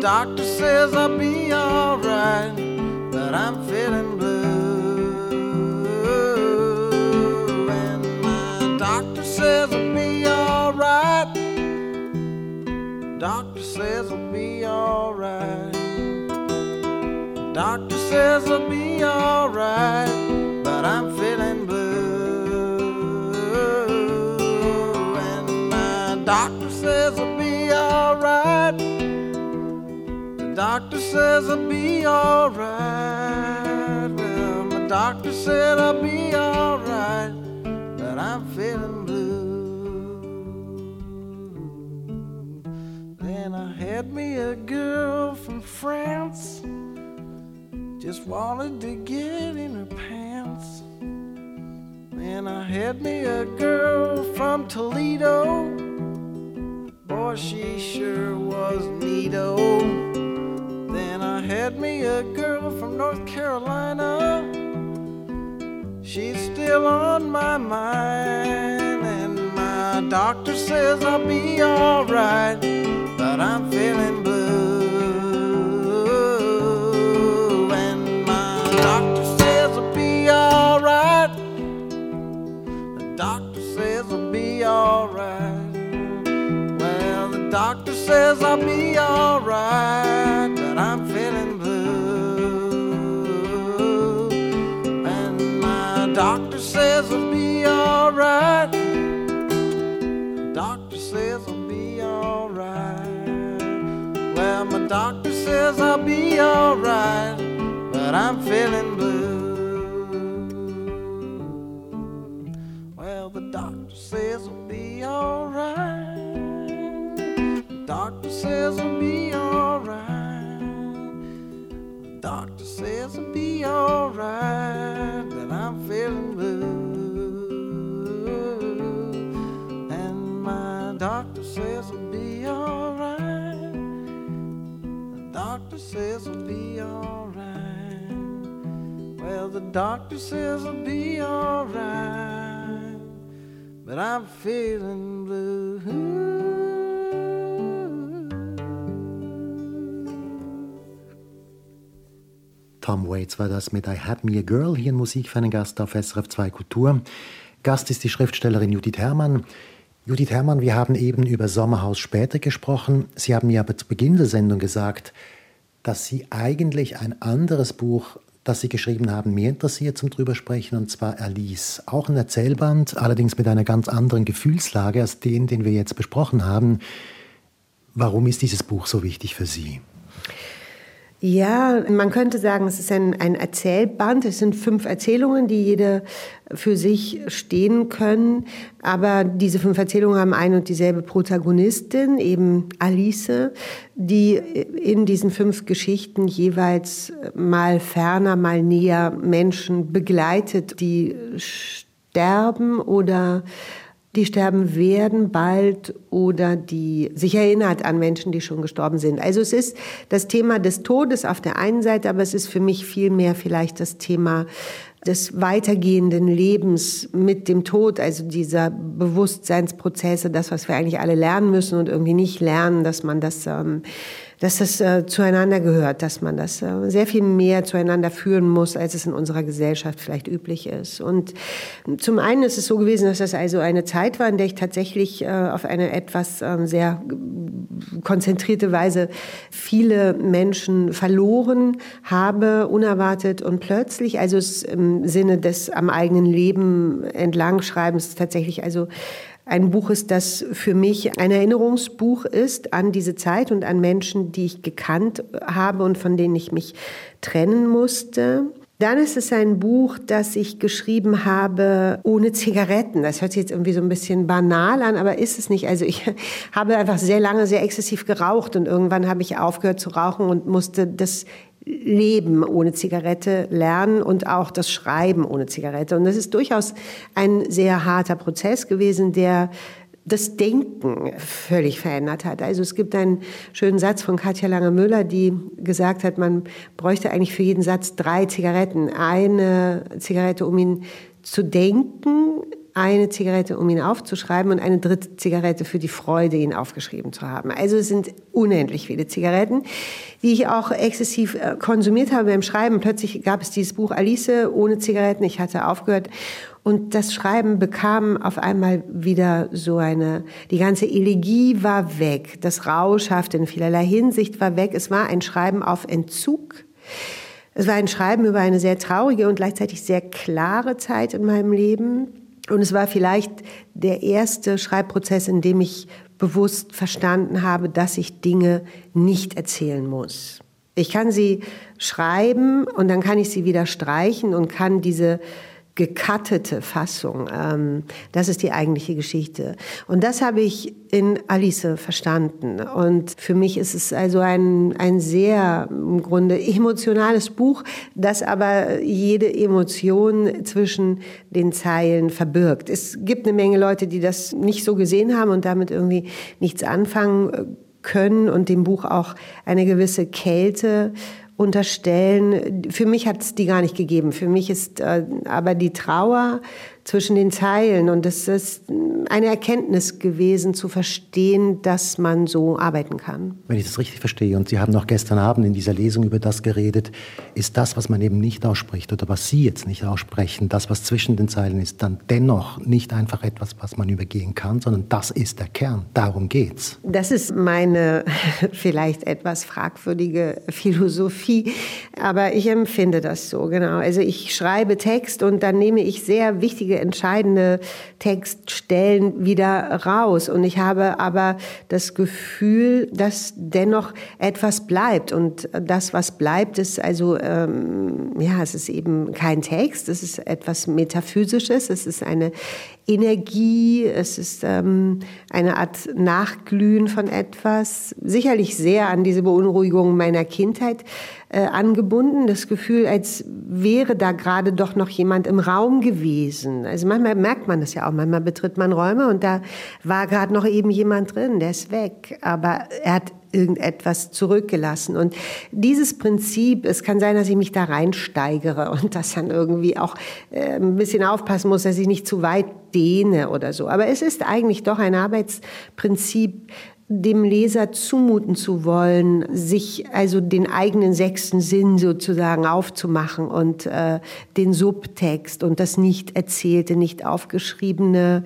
doctor says I'll be alright but I'm feeling blue. And my doctor says I'll be alright. Doctor says I'll be alright. Doctor says I'll be alright, but I'm feeling doctor says I'll be alright. Well, my doctor said I'll be alright, but I'm feeling blue. Then I had me a girl from France. Just wanted to get in her pants. And I had me a girl from Toledo. Boy, she sure was neato. Oh. I had me a girl from North Carolina. She's still on my mind. And my doctor says I'll be alright. But I'm feeling blue. And my doctor says I'll be alright. The doctor says I'll be alright. Well, the doctor says I'll be alright, doctor says I'll be alright, but I'm feeling blue. Tom Waits war das mit I Had Me a Girl, hier in Musik für einen Gast auf SRF 2 Kultur. Gast ist die Schriftstellerin Judith Herrmann. Judith Herrmann, wir haben eben über Sommerhaus später gesprochen. Sie haben mir aber zu Beginn der Sendung gesagt, dass Sie eigentlich ein anderes Buch, das Sie geschrieben haben, mehr interessiert zum drüber sprechen, und zwar Alice. Auch ein Erzählband, allerdings mit einer ganz anderen Gefühlslage als den, den wir jetzt besprochen haben. Warum ist dieses Buch so wichtig für Sie? Ja, man könnte sagen, es ist ein, ein Erzählband. Es sind fünf Erzählungen, die jede für sich stehen können. Aber diese fünf Erzählungen haben ein und dieselbe Protagonistin, eben Alice, die in diesen fünf Geschichten jeweils mal ferner, mal näher Menschen begleitet, die sterben oder die sterben werden bald oder die sich erinnert an Menschen, die schon gestorben sind. Also es ist das Thema des Todes auf der einen Seite, aber es ist für mich viel mehr vielleicht das Thema des weitergehenden Lebens mit dem Tod, also dieser Bewusstseinsprozesse, das, was wir eigentlich alle lernen müssen und irgendwie nicht lernen, dass man das ähm, dass das äh, zueinander gehört, dass man das äh, sehr viel mehr zueinander führen muss, als es in unserer Gesellschaft vielleicht üblich ist. Und zum einen ist es so gewesen, dass das also eine Zeit war, in der ich tatsächlich äh, auf eine etwas äh, sehr konzentrierte Weise viele Menschen verloren habe, unerwartet und plötzlich. Also im Sinne des am eigenen Leben entlangschreibens tatsächlich also ein Buch ist, das für mich ein Erinnerungsbuch ist an diese Zeit und an Menschen, die ich gekannt habe und von denen ich mich trennen musste. Dann ist es ein Buch, das ich geschrieben habe ohne Zigaretten. Das hört sich jetzt irgendwie so ein bisschen banal an, aber ist es nicht. Also ich [LAUGHS] habe einfach sehr lange, sehr exzessiv geraucht und irgendwann habe ich aufgehört zu rauchen und musste das Leben ohne Zigarette lernen und auch das Schreiben ohne Zigarette. Und das ist durchaus ein sehr harter Prozess gewesen, der das Denken völlig verändert hat. Also es gibt einen schönen Satz von Katja Lange-Müller, die gesagt hat, man bräuchte eigentlich für jeden Satz drei Zigaretten. Eine Zigarette, um ihn zu denken, eine Zigarette, um ihn aufzuschreiben und eine dritte Zigarette für die Freude, ihn aufgeschrieben zu haben. Also es sind unendlich viele Zigaretten, die ich auch exzessiv äh, konsumiert habe beim Schreiben. Plötzlich gab es dieses Buch Alice ohne Zigaretten. Ich hatte aufgehört. Und das Schreiben bekam auf einmal wieder so eine, die ganze Elegie war weg. Das Rauschhafte in vielerlei Hinsicht war weg. Es war ein Schreiben auf Entzug Es war ein Schreiben über eine sehr traurige und gleichzeitig sehr klare Zeit in meinem Leben. Und es war vielleicht der erste Schreibprozess, in dem ich bewusst verstanden habe, dass ich Dinge nicht erzählen muss. Ich kann sie schreiben und dann kann ich sie wieder streichen und kann diese gekattete Fassung. Ähm, das ist die eigentliche Geschichte. Und das habe ich in Alice verstanden. Und für mich ist es also ein, ein sehr im Grunde emotionales Buch, das aber jede Emotion zwischen den Zeilen verbirgt. Es gibt eine Menge Leute, die das nicht so gesehen haben und damit irgendwie nichts anfangen können und dem Buch auch eine gewisse Kälte unterstellen. Für mich hat es die gar nicht gegeben. Für mich ist äh, aber die Trauer zwischen den Zeilen. Und es ist eine Erkenntnis gewesen, zu verstehen, dass man so arbeiten kann. Wenn ich das richtig verstehe, und Sie haben noch gestern Abend in dieser Lesung über das geredet, ist das, was man eben nicht ausspricht oder was Sie jetzt nicht aussprechen, das, was zwischen den Zeilen ist, dann dennoch nicht einfach etwas, was man übergehen kann, sondern das ist der Kern. Darum geht's. Das ist meine [LAUGHS] vielleicht etwas fragwürdige Philosophie, aber ich empfinde das so, genau. Also ich schreibe Text und dann nehme ich sehr wichtige wichtige, entscheidende Textstellen wieder raus. Und ich habe aber das Gefühl, dass dennoch etwas bleibt. Und das, was bleibt, ist also, ähm, ja, es ist eben kein Text, es ist etwas Metaphysisches, es ist eine Energie, es ist ähm, eine Art Nachglühen von etwas, sicherlich sehr an diese Beunruhigung meiner Kindheit äh, angebunden, das Gefühl, als wäre da gerade doch noch jemand im Raum gewesen. Also manchmal merkt man das ja auch, manchmal betritt man Räume und da war gerade noch eben jemand drin, der ist weg, aber er hat irgendetwas zurückgelassen. Und dieses Prinzip, es kann sein, dass ich mich da reinsteigere und das dann irgendwie auch äh, ein bisschen aufpassen muss, dass ich nicht zu weit dehne oder so. Aber es ist eigentlich doch ein Arbeitsprinzip, dem Leser zumuten zu wollen, sich also den eigenen sechsten Sinn sozusagen aufzumachen und äh, den Subtext und das nicht erzählte, nicht aufgeschriebene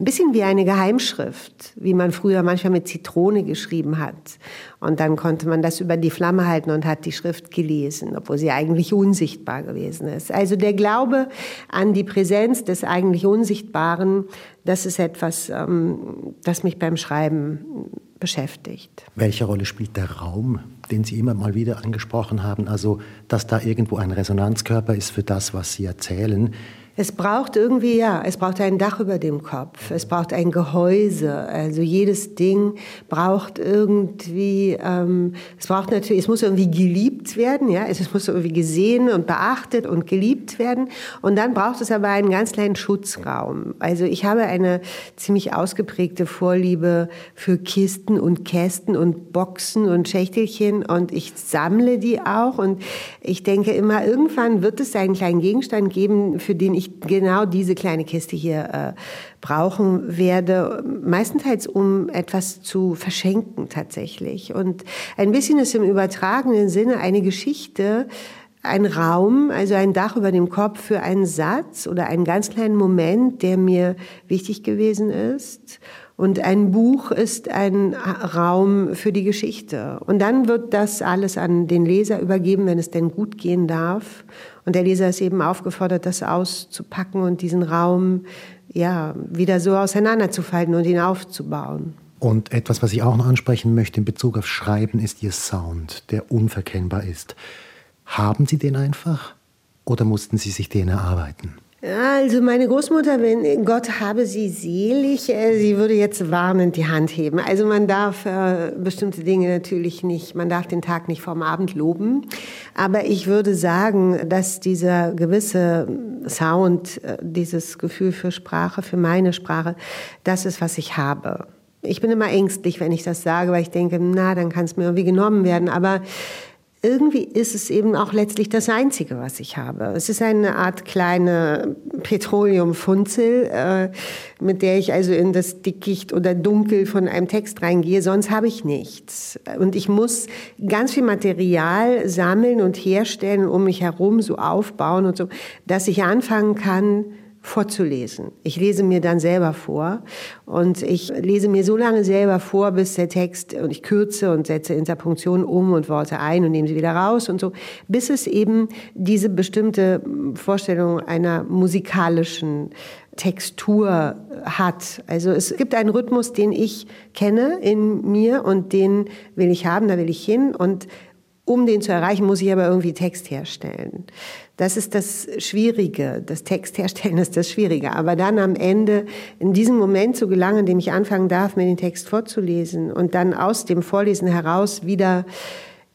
ein bisschen wie eine Geheimschrift, wie man früher manchmal mit Zitrone geschrieben hat. Und dann konnte man das über die Flamme halten und hat die Schrift gelesen, obwohl sie eigentlich unsichtbar gewesen ist. Also der Glaube an die Präsenz des eigentlich Unsichtbaren, das ist etwas, ähm, das mich beim Schreiben beschäftigt. Welche Rolle spielt der Raum, den Sie immer mal wieder angesprochen haben? Also, dass da irgendwo ein Resonanzkörper ist für das, was Sie erzählen. Es braucht irgendwie, ja, es braucht ein Dach über dem Kopf, es braucht ein Gehäuse. Also jedes Ding braucht irgendwie, ähm, es braucht natürlich, es muss irgendwie geliebt werden, ja, es muss irgendwie gesehen und beachtet und geliebt werden. Und dann braucht es aber einen ganz kleinen Schutzraum. Also ich habe eine ziemlich ausgeprägte Vorliebe für Kisten und Kästen und Boxen und Schächtelchen und ich sammle die auch und ich denke immer, irgendwann wird es einen kleinen Gegenstand geben, für den ich genau diese kleine Kiste hier äh, brauchen werde, meistenteils um etwas zu verschenken tatsächlich. Und ein bisschen ist im übertragenen Sinne eine Geschichte, ein Raum, also ein Dach über dem Kopf für einen Satz oder einen ganz kleinen Moment, der mir wichtig gewesen ist. Und ein Buch ist ein Raum für die Geschichte. Und dann wird das alles an den Leser übergeben, wenn es denn gut gehen darf. Und der Leser ist eben aufgefordert, das auszupacken und diesen Raum ja, wieder so auseinanderzufalten und ihn aufzubauen. Und etwas, was ich auch noch ansprechen möchte in Bezug auf Schreiben, ist Ihr Sound, der unverkennbar ist. Haben Sie den einfach oder mussten Sie sich den erarbeiten? Also meine Großmutter, wenn Gott habe sie selig, äh, sie würde jetzt warnend die Hand heben. Also man darf äh, bestimmte Dinge natürlich nicht, man darf den Tag nicht vorm Abend loben. Aber ich würde sagen, dass dieser gewisse Sound, äh, dieses Gefühl für Sprache, für meine Sprache, das ist, was ich habe. Ich bin immer ängstlich, wenn ich das sage, weil ich denke, na, dann kann es mir irgendwie genommen werden. Aber irgendwie ist es eben auch letztlich das Einzige, was ich habe. Es ist eine Art kleine Petroleumfunzel, äh, mit der ich also in das Dickicht oder Dunkel von einem Text reingehe. Sonst habe ich nichts. Und ich muss ganz viel Material sammeln und herstellen, um mich herum so aufbauen und so, dass ich anfangen kann, vorzulesen. Ich lese mir dann selber vor und ich lese mir so lange selber vor, bis der Text und ich kürze und setze Interpunktionen um und Worte ein und nehme sie wieder raus und so, bis es eben diese bestimmte Vorstellung einer musikalischen Textur hat. Also es gibt einen Rhythmus, den ich kenne in mir und den will ich haben, da will ich hin und um den zu erreichen, muss ich aber irgendwie Text herstellen. Das ist das Schwierige. Das Text herstellen ist das Schwierige. Aber dann am Ende in diesem Moment zu gelangen, in dem ich anfangen darf, mir den Text vorzulesen und dann aus dem Vorlesen heraus wieder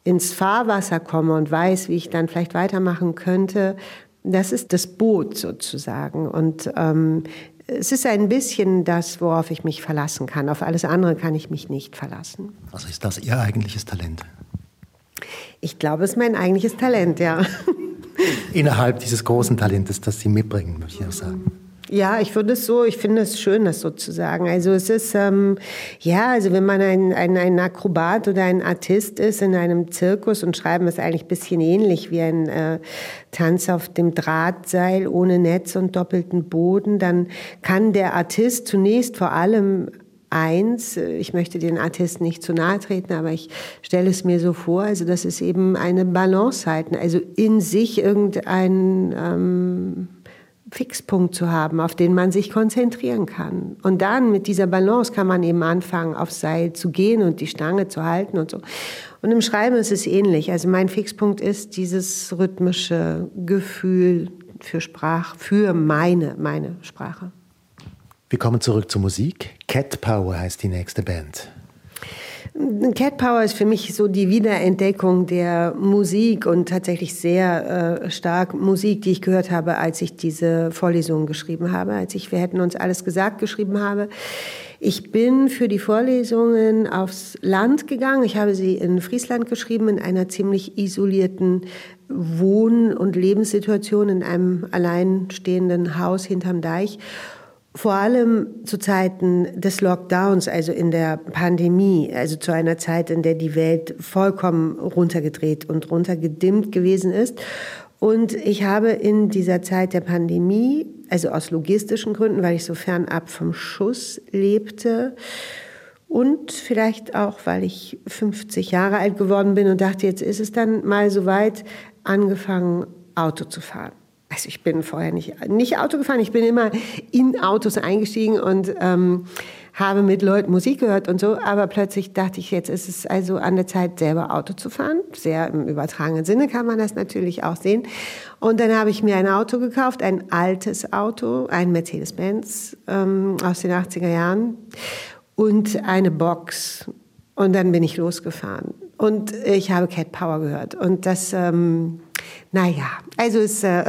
ins Fahrwasser komme und weiß, wie ich dann vielleicht weitermachen könnte, das ist das Boot sozusagen. Und ähm, es ist ein bisschen das, worauf ich mich verlassen kann. Auf alles andere kann ich mich nicht verlassen. Also ist das Ihr eigentliches Talent? Ich glaube, es ist mein eigentliches Talent, ja. Innerhalb dieses großen Talentes, das Sie mitbringen, möchte ich auch sagen. Ja, ich würde es so, ich finde es schön, das so zu sagen. Also es ist, ähm, ja, also wenn man ein, ein, ein Akrobat oder ein Artist ist in einem Zirkus und schreiben ist eigentlich ein bisschen ähnlich wie ein äh, Tanz auf dem Drahtseil ohne Netz und doppelten Boden, dann kann der Artist zunächst vor allem eins, ich möchte den Artisten nicht zu nahe treten, aber ich stelle es mir so vor, also das ist eben eine Balance halten, also in sich irgendein ähm, Fixpunkt zu haben, auf den man sich konzentrieren kann. Und dann mit dieser Balance kann man eben anfangen, aufs Seil zu gehen und die Stange zu halten und so. Und im Schreiben ist es ähnlich. Also mein Fixpunkt ist dieses rhythmische Gefühl für Sprache, für meine, meine Sprache. Wir kommen zurück zur Musik. Cat Power heißt die nächste Band. Cat Power ist für mich so die Wiederentdeckung der Musik und tatsächlich sehr äh, stark Musik, die ich gehört habe, als ich diese Vorlesungen geschrieben habe, als ich Wir hätten uns alles gesagt geschrieben habe. Ich bin für die Vorlesungen aufs Land gegangen. Ich habe sie in Friesland geschrieben, in einer ziemlich isolierten Wohn- und Lebenssituation in einem alleinstehenden Haus hinterm Deich vor allem zu Zeiten des Lockdowns, also in der Pandemie, also zu einer Zeit, in der die Welt vollkommen runtergedreht und runtergedimmt gewesen ist. Und ich habe in dieser Zeit der Pandemie, also aus logistischen Gründen, weil ich so fernab vom Schuss lebte, und vielleicht auch, weil ich 50 Jahre alt geworden bin und dachte, jetzt ist es dann mal so weit, angefangen, Auto zu fahren. Also ich bin vorher nicht, nicht Auto gefahren, ich bin immer in Autos eingestiegen und ähm, habe mit Leuten Musik gehört und so, aber plötzlich dachte ich, jetzt ist es also an der Zeit, selber Auto zu fahren. Sehr im übertragenen Sinne kann man das natürlich auch sehen. Und dann habe ich mir ein Auto gekauft, ein altes Auto, ein Mercedes-Benz ähm, aus den 80er Jahren und eine Box. Und dann bin ich losgefahren. Und ich habe Cat Power gehört. Und das... Ähm, naja, also es, äh,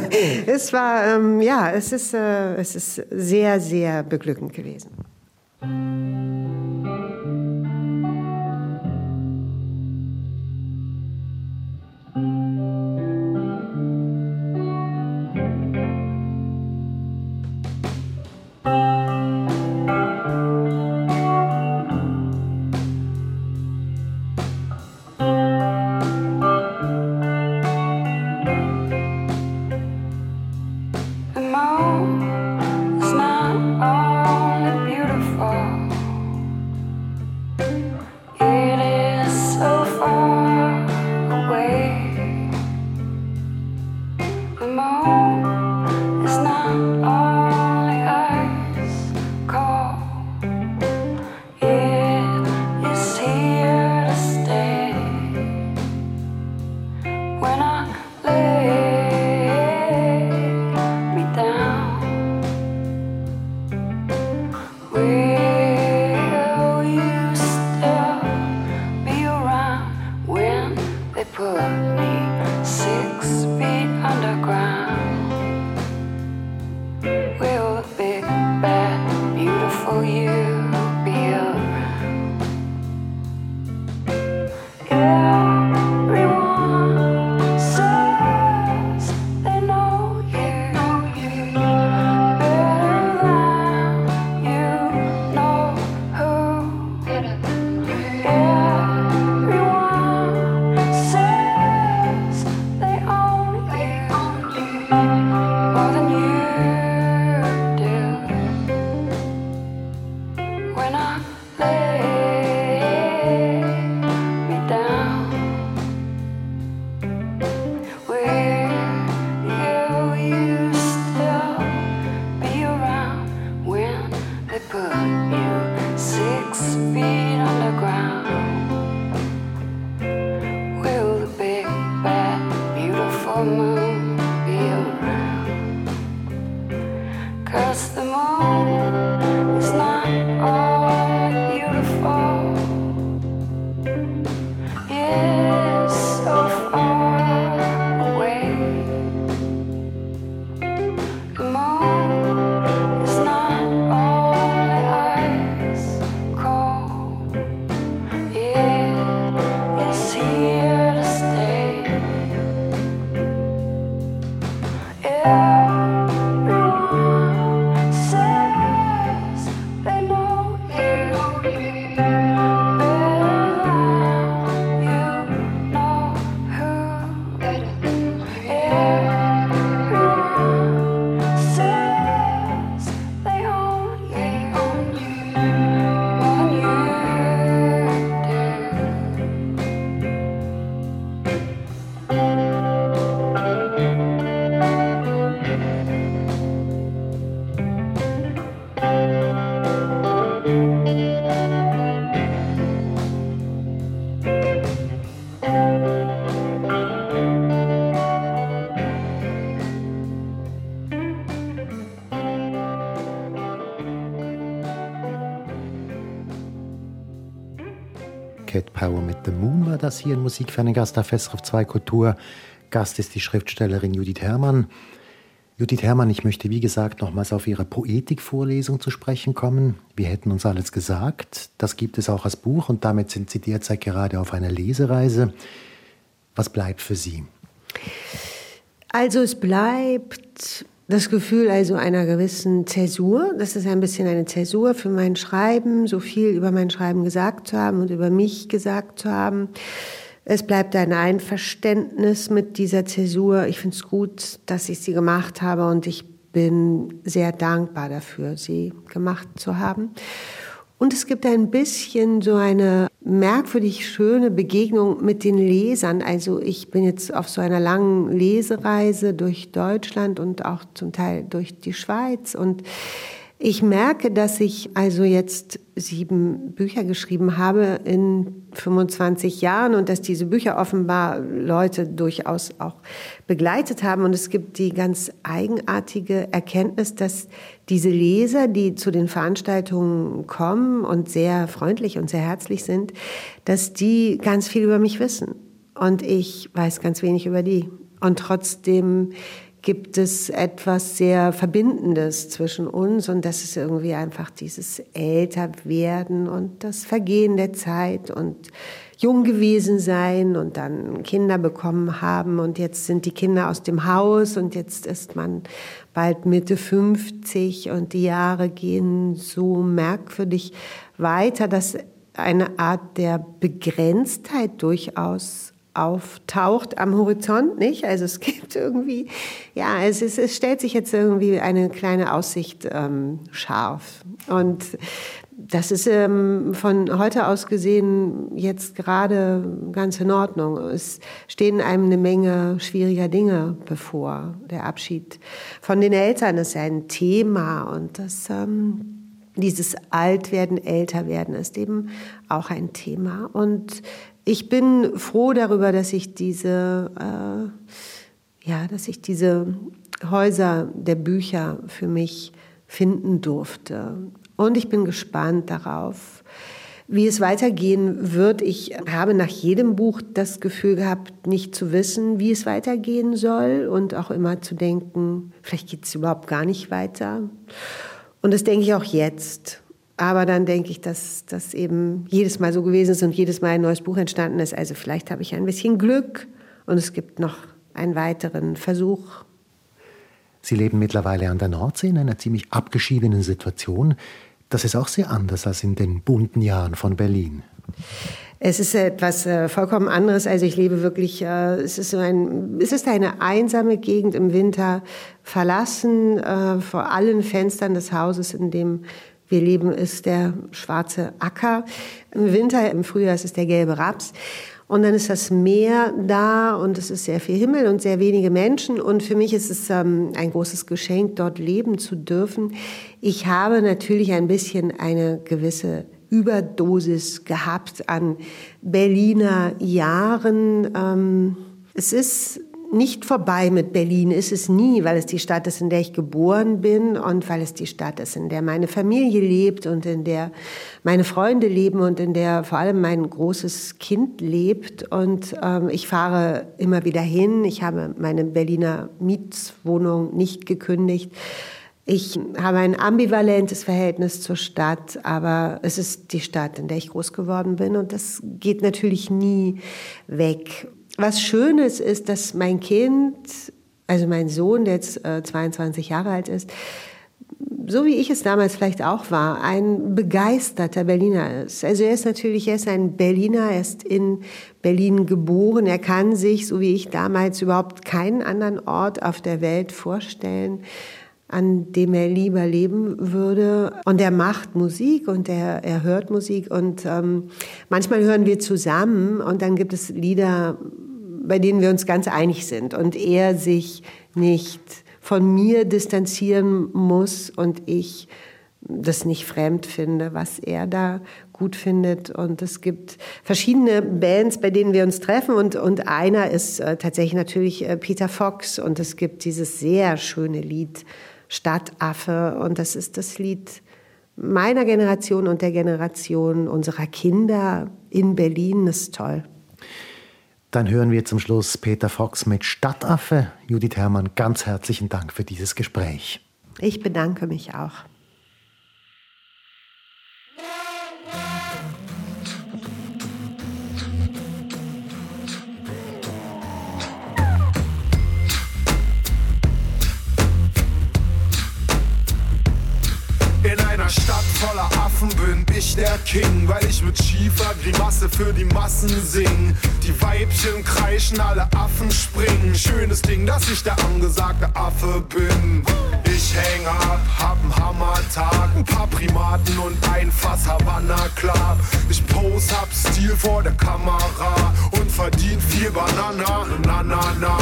[LAUGHS] es war, ähm, ja, es ist, äh, es ist sehr, sehr beglückend gewesen. Musik Das hier in Musik für einen Gast auf SRF 2 Kultur. Gast ist die Schriftstellerin Judith Herrmann. Judith Herrmann, ich möchte wie gesagt nochmals auf Ihre Poetikvorlesung zu sprechen kommen. Wir hätten uns alles gesagt. Das gibt es auch als Buch und damit sind Sie derzeit gerade auf einer Lesereise. Was bleibt für Sie? Also es bleibt das Gefühl also einer gewissen Zäsur. Das ist ein bisschen eine Zäsur für mein Schreiben, so viel über mein Schreiben gesagt zu haben und über mich gesagt zu haben. Es bleibt ein Einverständnis mit dieser Zäsur. Ich finde es gut, dass ich sie gemacht habe und ich bin sehr dankbar dafür, sie gemacht zu haben. Und es gibt ein bisschen so eine merkwürdig schöne Begegnung mit den Lesern. Also ich bin jetzt auf so einer langen Lesereise durch Deutschland und auch zum Teil durch die Schweiz und ich merke, dass ich also jetzt sieben Bücher geschrieben habe in 25 Jahren und dass diese Bücher offenbar Leute durchaus auch begleitet haben. Und es gibt die ganz eigenartige Erkenntnis, dass diese Leser, die zu den Veranstaltungen kommen und sehr freundlich und sehr herzlich sind, dass die ganz viel über mich wissen. Und ich weiß ganz wenig über die. Und trotzdem gibt es etwas sehr Verbindendes zwischen uns und das ist irgendwie einfach dieses Älterwerden und das Vergehen der Zeit und jung gewesen sein und dann Kinder bekommen haben und jetzt sind die Kinder aus dem Haus und jetzt ist man bald Mitte 50 und die Jahre gehen so merkwürdig weiter, dass eine Art der Begrenztheit durchaus auftaucht am Horizont, nicht? Also es gibt irgendwie, ja, es, ist, es stellt sich jetzt irgendwie eine kleine Aussicht ähm, scharf. Und das ist ähm, von heute aus gesehen jetzt gerade ganz in Ordnung. Es stehen einem eine Menge schwieriger Dinge bevor. Der Abschied von den Eltern ist ein Thema und das ähm, dieses Altwerden, Älterwerden ist eben auch ein Thema. Und ich bin froh darüber, dass ich diese, äh, ja, dass ich diese Häuser der Bücher für mich finden durfte. Und ich bin gespannt darauf, wie es weitergehen wird. Ich habe nach jedem Buch das Gefühl gehabt, nicht zu wissen, wie es weitergehen soll und auch immer zu denken, vielleicht geht es überhaupt gar nicht weiter. Und das denke ich auch jetzt. Aber dann denke ich, dass das eben jedes Mal so gewesen ist und jedes Mal ein neues Buch entstanden ist. Also vielleicht habe ich ein bisschen Glück und es gibt noch einen weiteren Versuch. Sie leben mittlerweile an der Nordsee in einer ziemlich abgeschiedenen Situation. Das ist auch sehr anders als in den bunten Jahren von Berlin. Es ist etwas äh, vollkommen anderes. Also ich lebe wirklich, äh, es, ist so ein, es ist eine einsame Gegend im Winter, verlassen äh, vor allen Fenstern des Hauses, in dem wir leben, ist der schwarze Acker. Im Winter, im Frühjahr ist es der gelbe Raps. Und dann ist das Meer da und es ist sehr viel Himmel und sehr wenige Menschen. Und für mich ist es ähm, ein großes Geschenk, dort leben zu dürfen. Ich habe natürlich ein bisschen eine gewisse Überdosis gehabt an Berliner Jahren. Ähm, es ist nicht vorbei mit Berlin ist es nie, weil es die Stadt ist, in der ich geboren bin und weil es die Stadt ist, in der meine Familie lebt und in der meine Freunde leben und in der vor allem mein großes Kind lebt. Und ähm, ich fahre immer wieder hin. Ich habe meine Berliner Mietswohnung nicht gekündigt. Ich habe ein ambivalentes Verhältnis zur Stadt, aber es ist die Stadt, in der ich groß geworden bin und das geht natürlich nie weg was Schönes ist, dass mein Kind, also mein Sohn, der jetzt äh, 22 Jahre alt ist, so wie ich es damals vielleicht auch war, ein begeisterter Berliner ist. Also er ist natürlich, er ist ein Berliner, er ist in Berlin geboren, er kann sich, so wie ich damals, überhaupt keinen anderen Ort auf der Welt vorstellen, an dem er lieber leben würde. Und er macht Musik und er, er hört Musik und ähm, manchmal hören wir zusammen und dann gibt es Lieder, bei denen wir uns ganz einig sind und er sich nicht von mir distanzieren muss und ich das nicht fremd finde, was er da gut findet. Und es gibt verschiedene Bands, bei denen wir uns treffen. Und, und einer ist äh, tatsächlich natürlich äh, Peter Fox. Und es gibt dieses sehr schöne Lied Stadtaffe. Und das ist das Lied meiner Generation und der Generation unserer Kinder in Berlin. Das ist toll. Dann hören wir zum Schluss Peter Fox mit Stadtaffe. Judith Herrmann, ganz herzlichen Dank für dieses Gespräch. Ich bedanke mich auch. Stadt voller Affen bin ich der King, weil ich mit schiefer Grimasse für die Massen sing. Die Weibchen kreischen, alle Affen springen. Schönes Ding, dass ich der angesagte Affe bin. Ich häng ab, hab einen Hammertag, ein paar Primaten und ein Fass Havanna klar. Ich pose, hab Stil vor der Kamera und verdien viel Banana, na na na.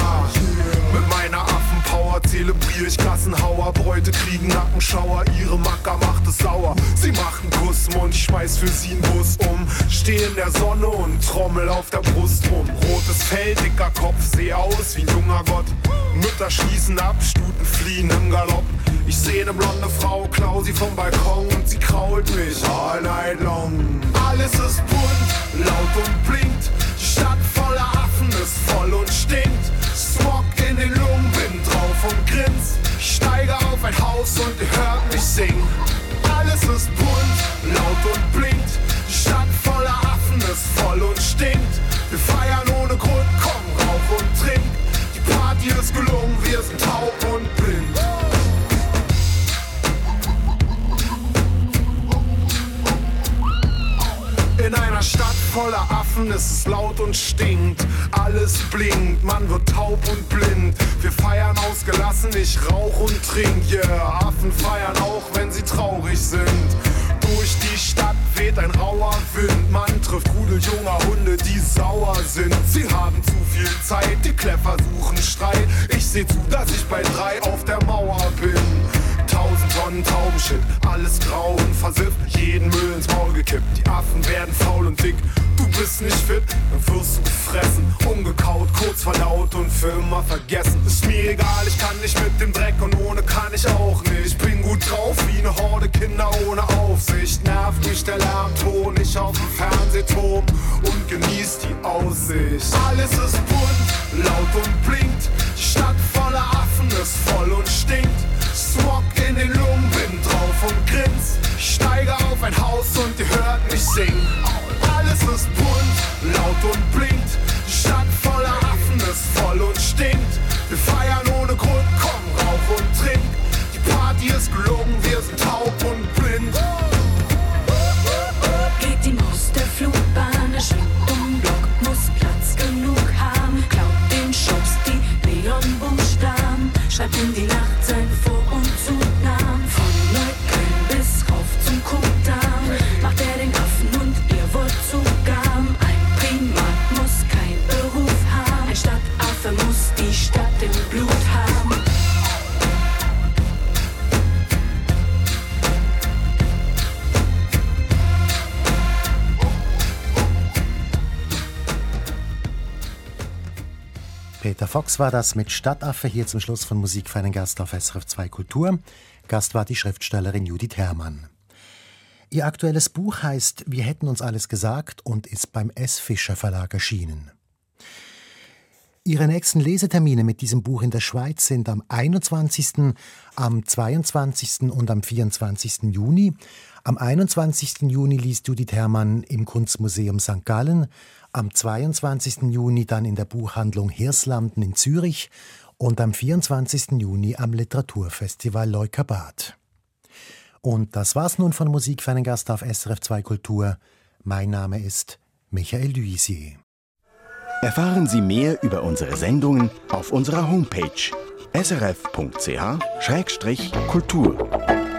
Mit meiner Affenpower zelebriere ich Gassenhauer, Bräute kriegen Nackenschauer, ihre Macker macht es sauer. Sie machen Kussmund, ich schmeiß für sie einen Bus um. Steh in der Sonne und trommel auf der Brust rum. Rotes Fell, dicker Kopf, seh aus wie ein junger Gott. Mütter schließen ab, Stuten fliehen im Galopp. Ich seh ne blonde Frau, klau sie vom Balkon und sie krault mich all night long. Alles ist bunt, laut und blinkt. Stadt voller Affen ist voll und stinkt. Smog in den Lungen, bin drauf und grins. Ich steige auf ein Haus und ihr hört mich singen. Alles ist bunt, laut und blinkt. Stadt voller Affen ist voll und stinkt. Wir feiern ohne Grund, komm, rauch und trink. Die Party ist gelungen, wir sind taub und blind. In einer Stadt voller Affen ist es laut und stinkt. Alles blinkt, man wird taub und blind. Wir feiern ausgelassen, ich rauch und trink. Yeah, Affen feiern auch, wenn sie traurig sind. Durch die Stadt weht ein rauer Wind. Man trifft Rudel junger Hunde, die sauer sind. Sie haben zu viel Zeit, die Kläffer suchen Streit. Ich seh zu, dass ich bei drei auf der Mauer bin. Tausend Tonnen Taubenshit, alles grau und versifft, jeden Müll ins Maul gekippt. Die Affen werden faul und dick, du bist nicht fit, dann wirst du gefressen, umgekaut, kurz verdaut und für immer vergessen. Ist mir egal, ich kann nicht mit dem Dreck und ohne kann ich auch nicht. Bin gut drauf wie eine Horde Kinder ohne Aufsicht. Nervt mich der Lärmton, ich auf dem Fernsehturm und genieß die Aussicht. Alles ist bunt, laut und blinkt, die steige auf ein Haus und ihr hört mich singen. Fox war das mit Stadtaffe hier zum Schluss von Musik für einen Gast auf SRF 2 Kultur. Gast war die Schriftstellerin Judith Herrmann. Ihr aktuelles Buch heißt Wir hätten uns alles gesagt und ist beim S. Fischer Verlag erschienen. Ihre nächsten Lesetermine mit diesem Buch in der Schweiz sind am 21., am 22. und am 24. Juni. Am 21. Juni liest Judith Herrmann im Kunstmuseum St. Gallen, am 22. Juni dann in der Buchhandlung Hirslanden in Zürich und am 24. Juni am Literaturfestival Leukerbad. Und das war's nun von Musik für einen Gast auf SRF 2 Kultur. Mein Name ist Michael Luisier. Erfahren Sie mehr über unsere Sendungen auf unserer Homepage srf.ch-kultur.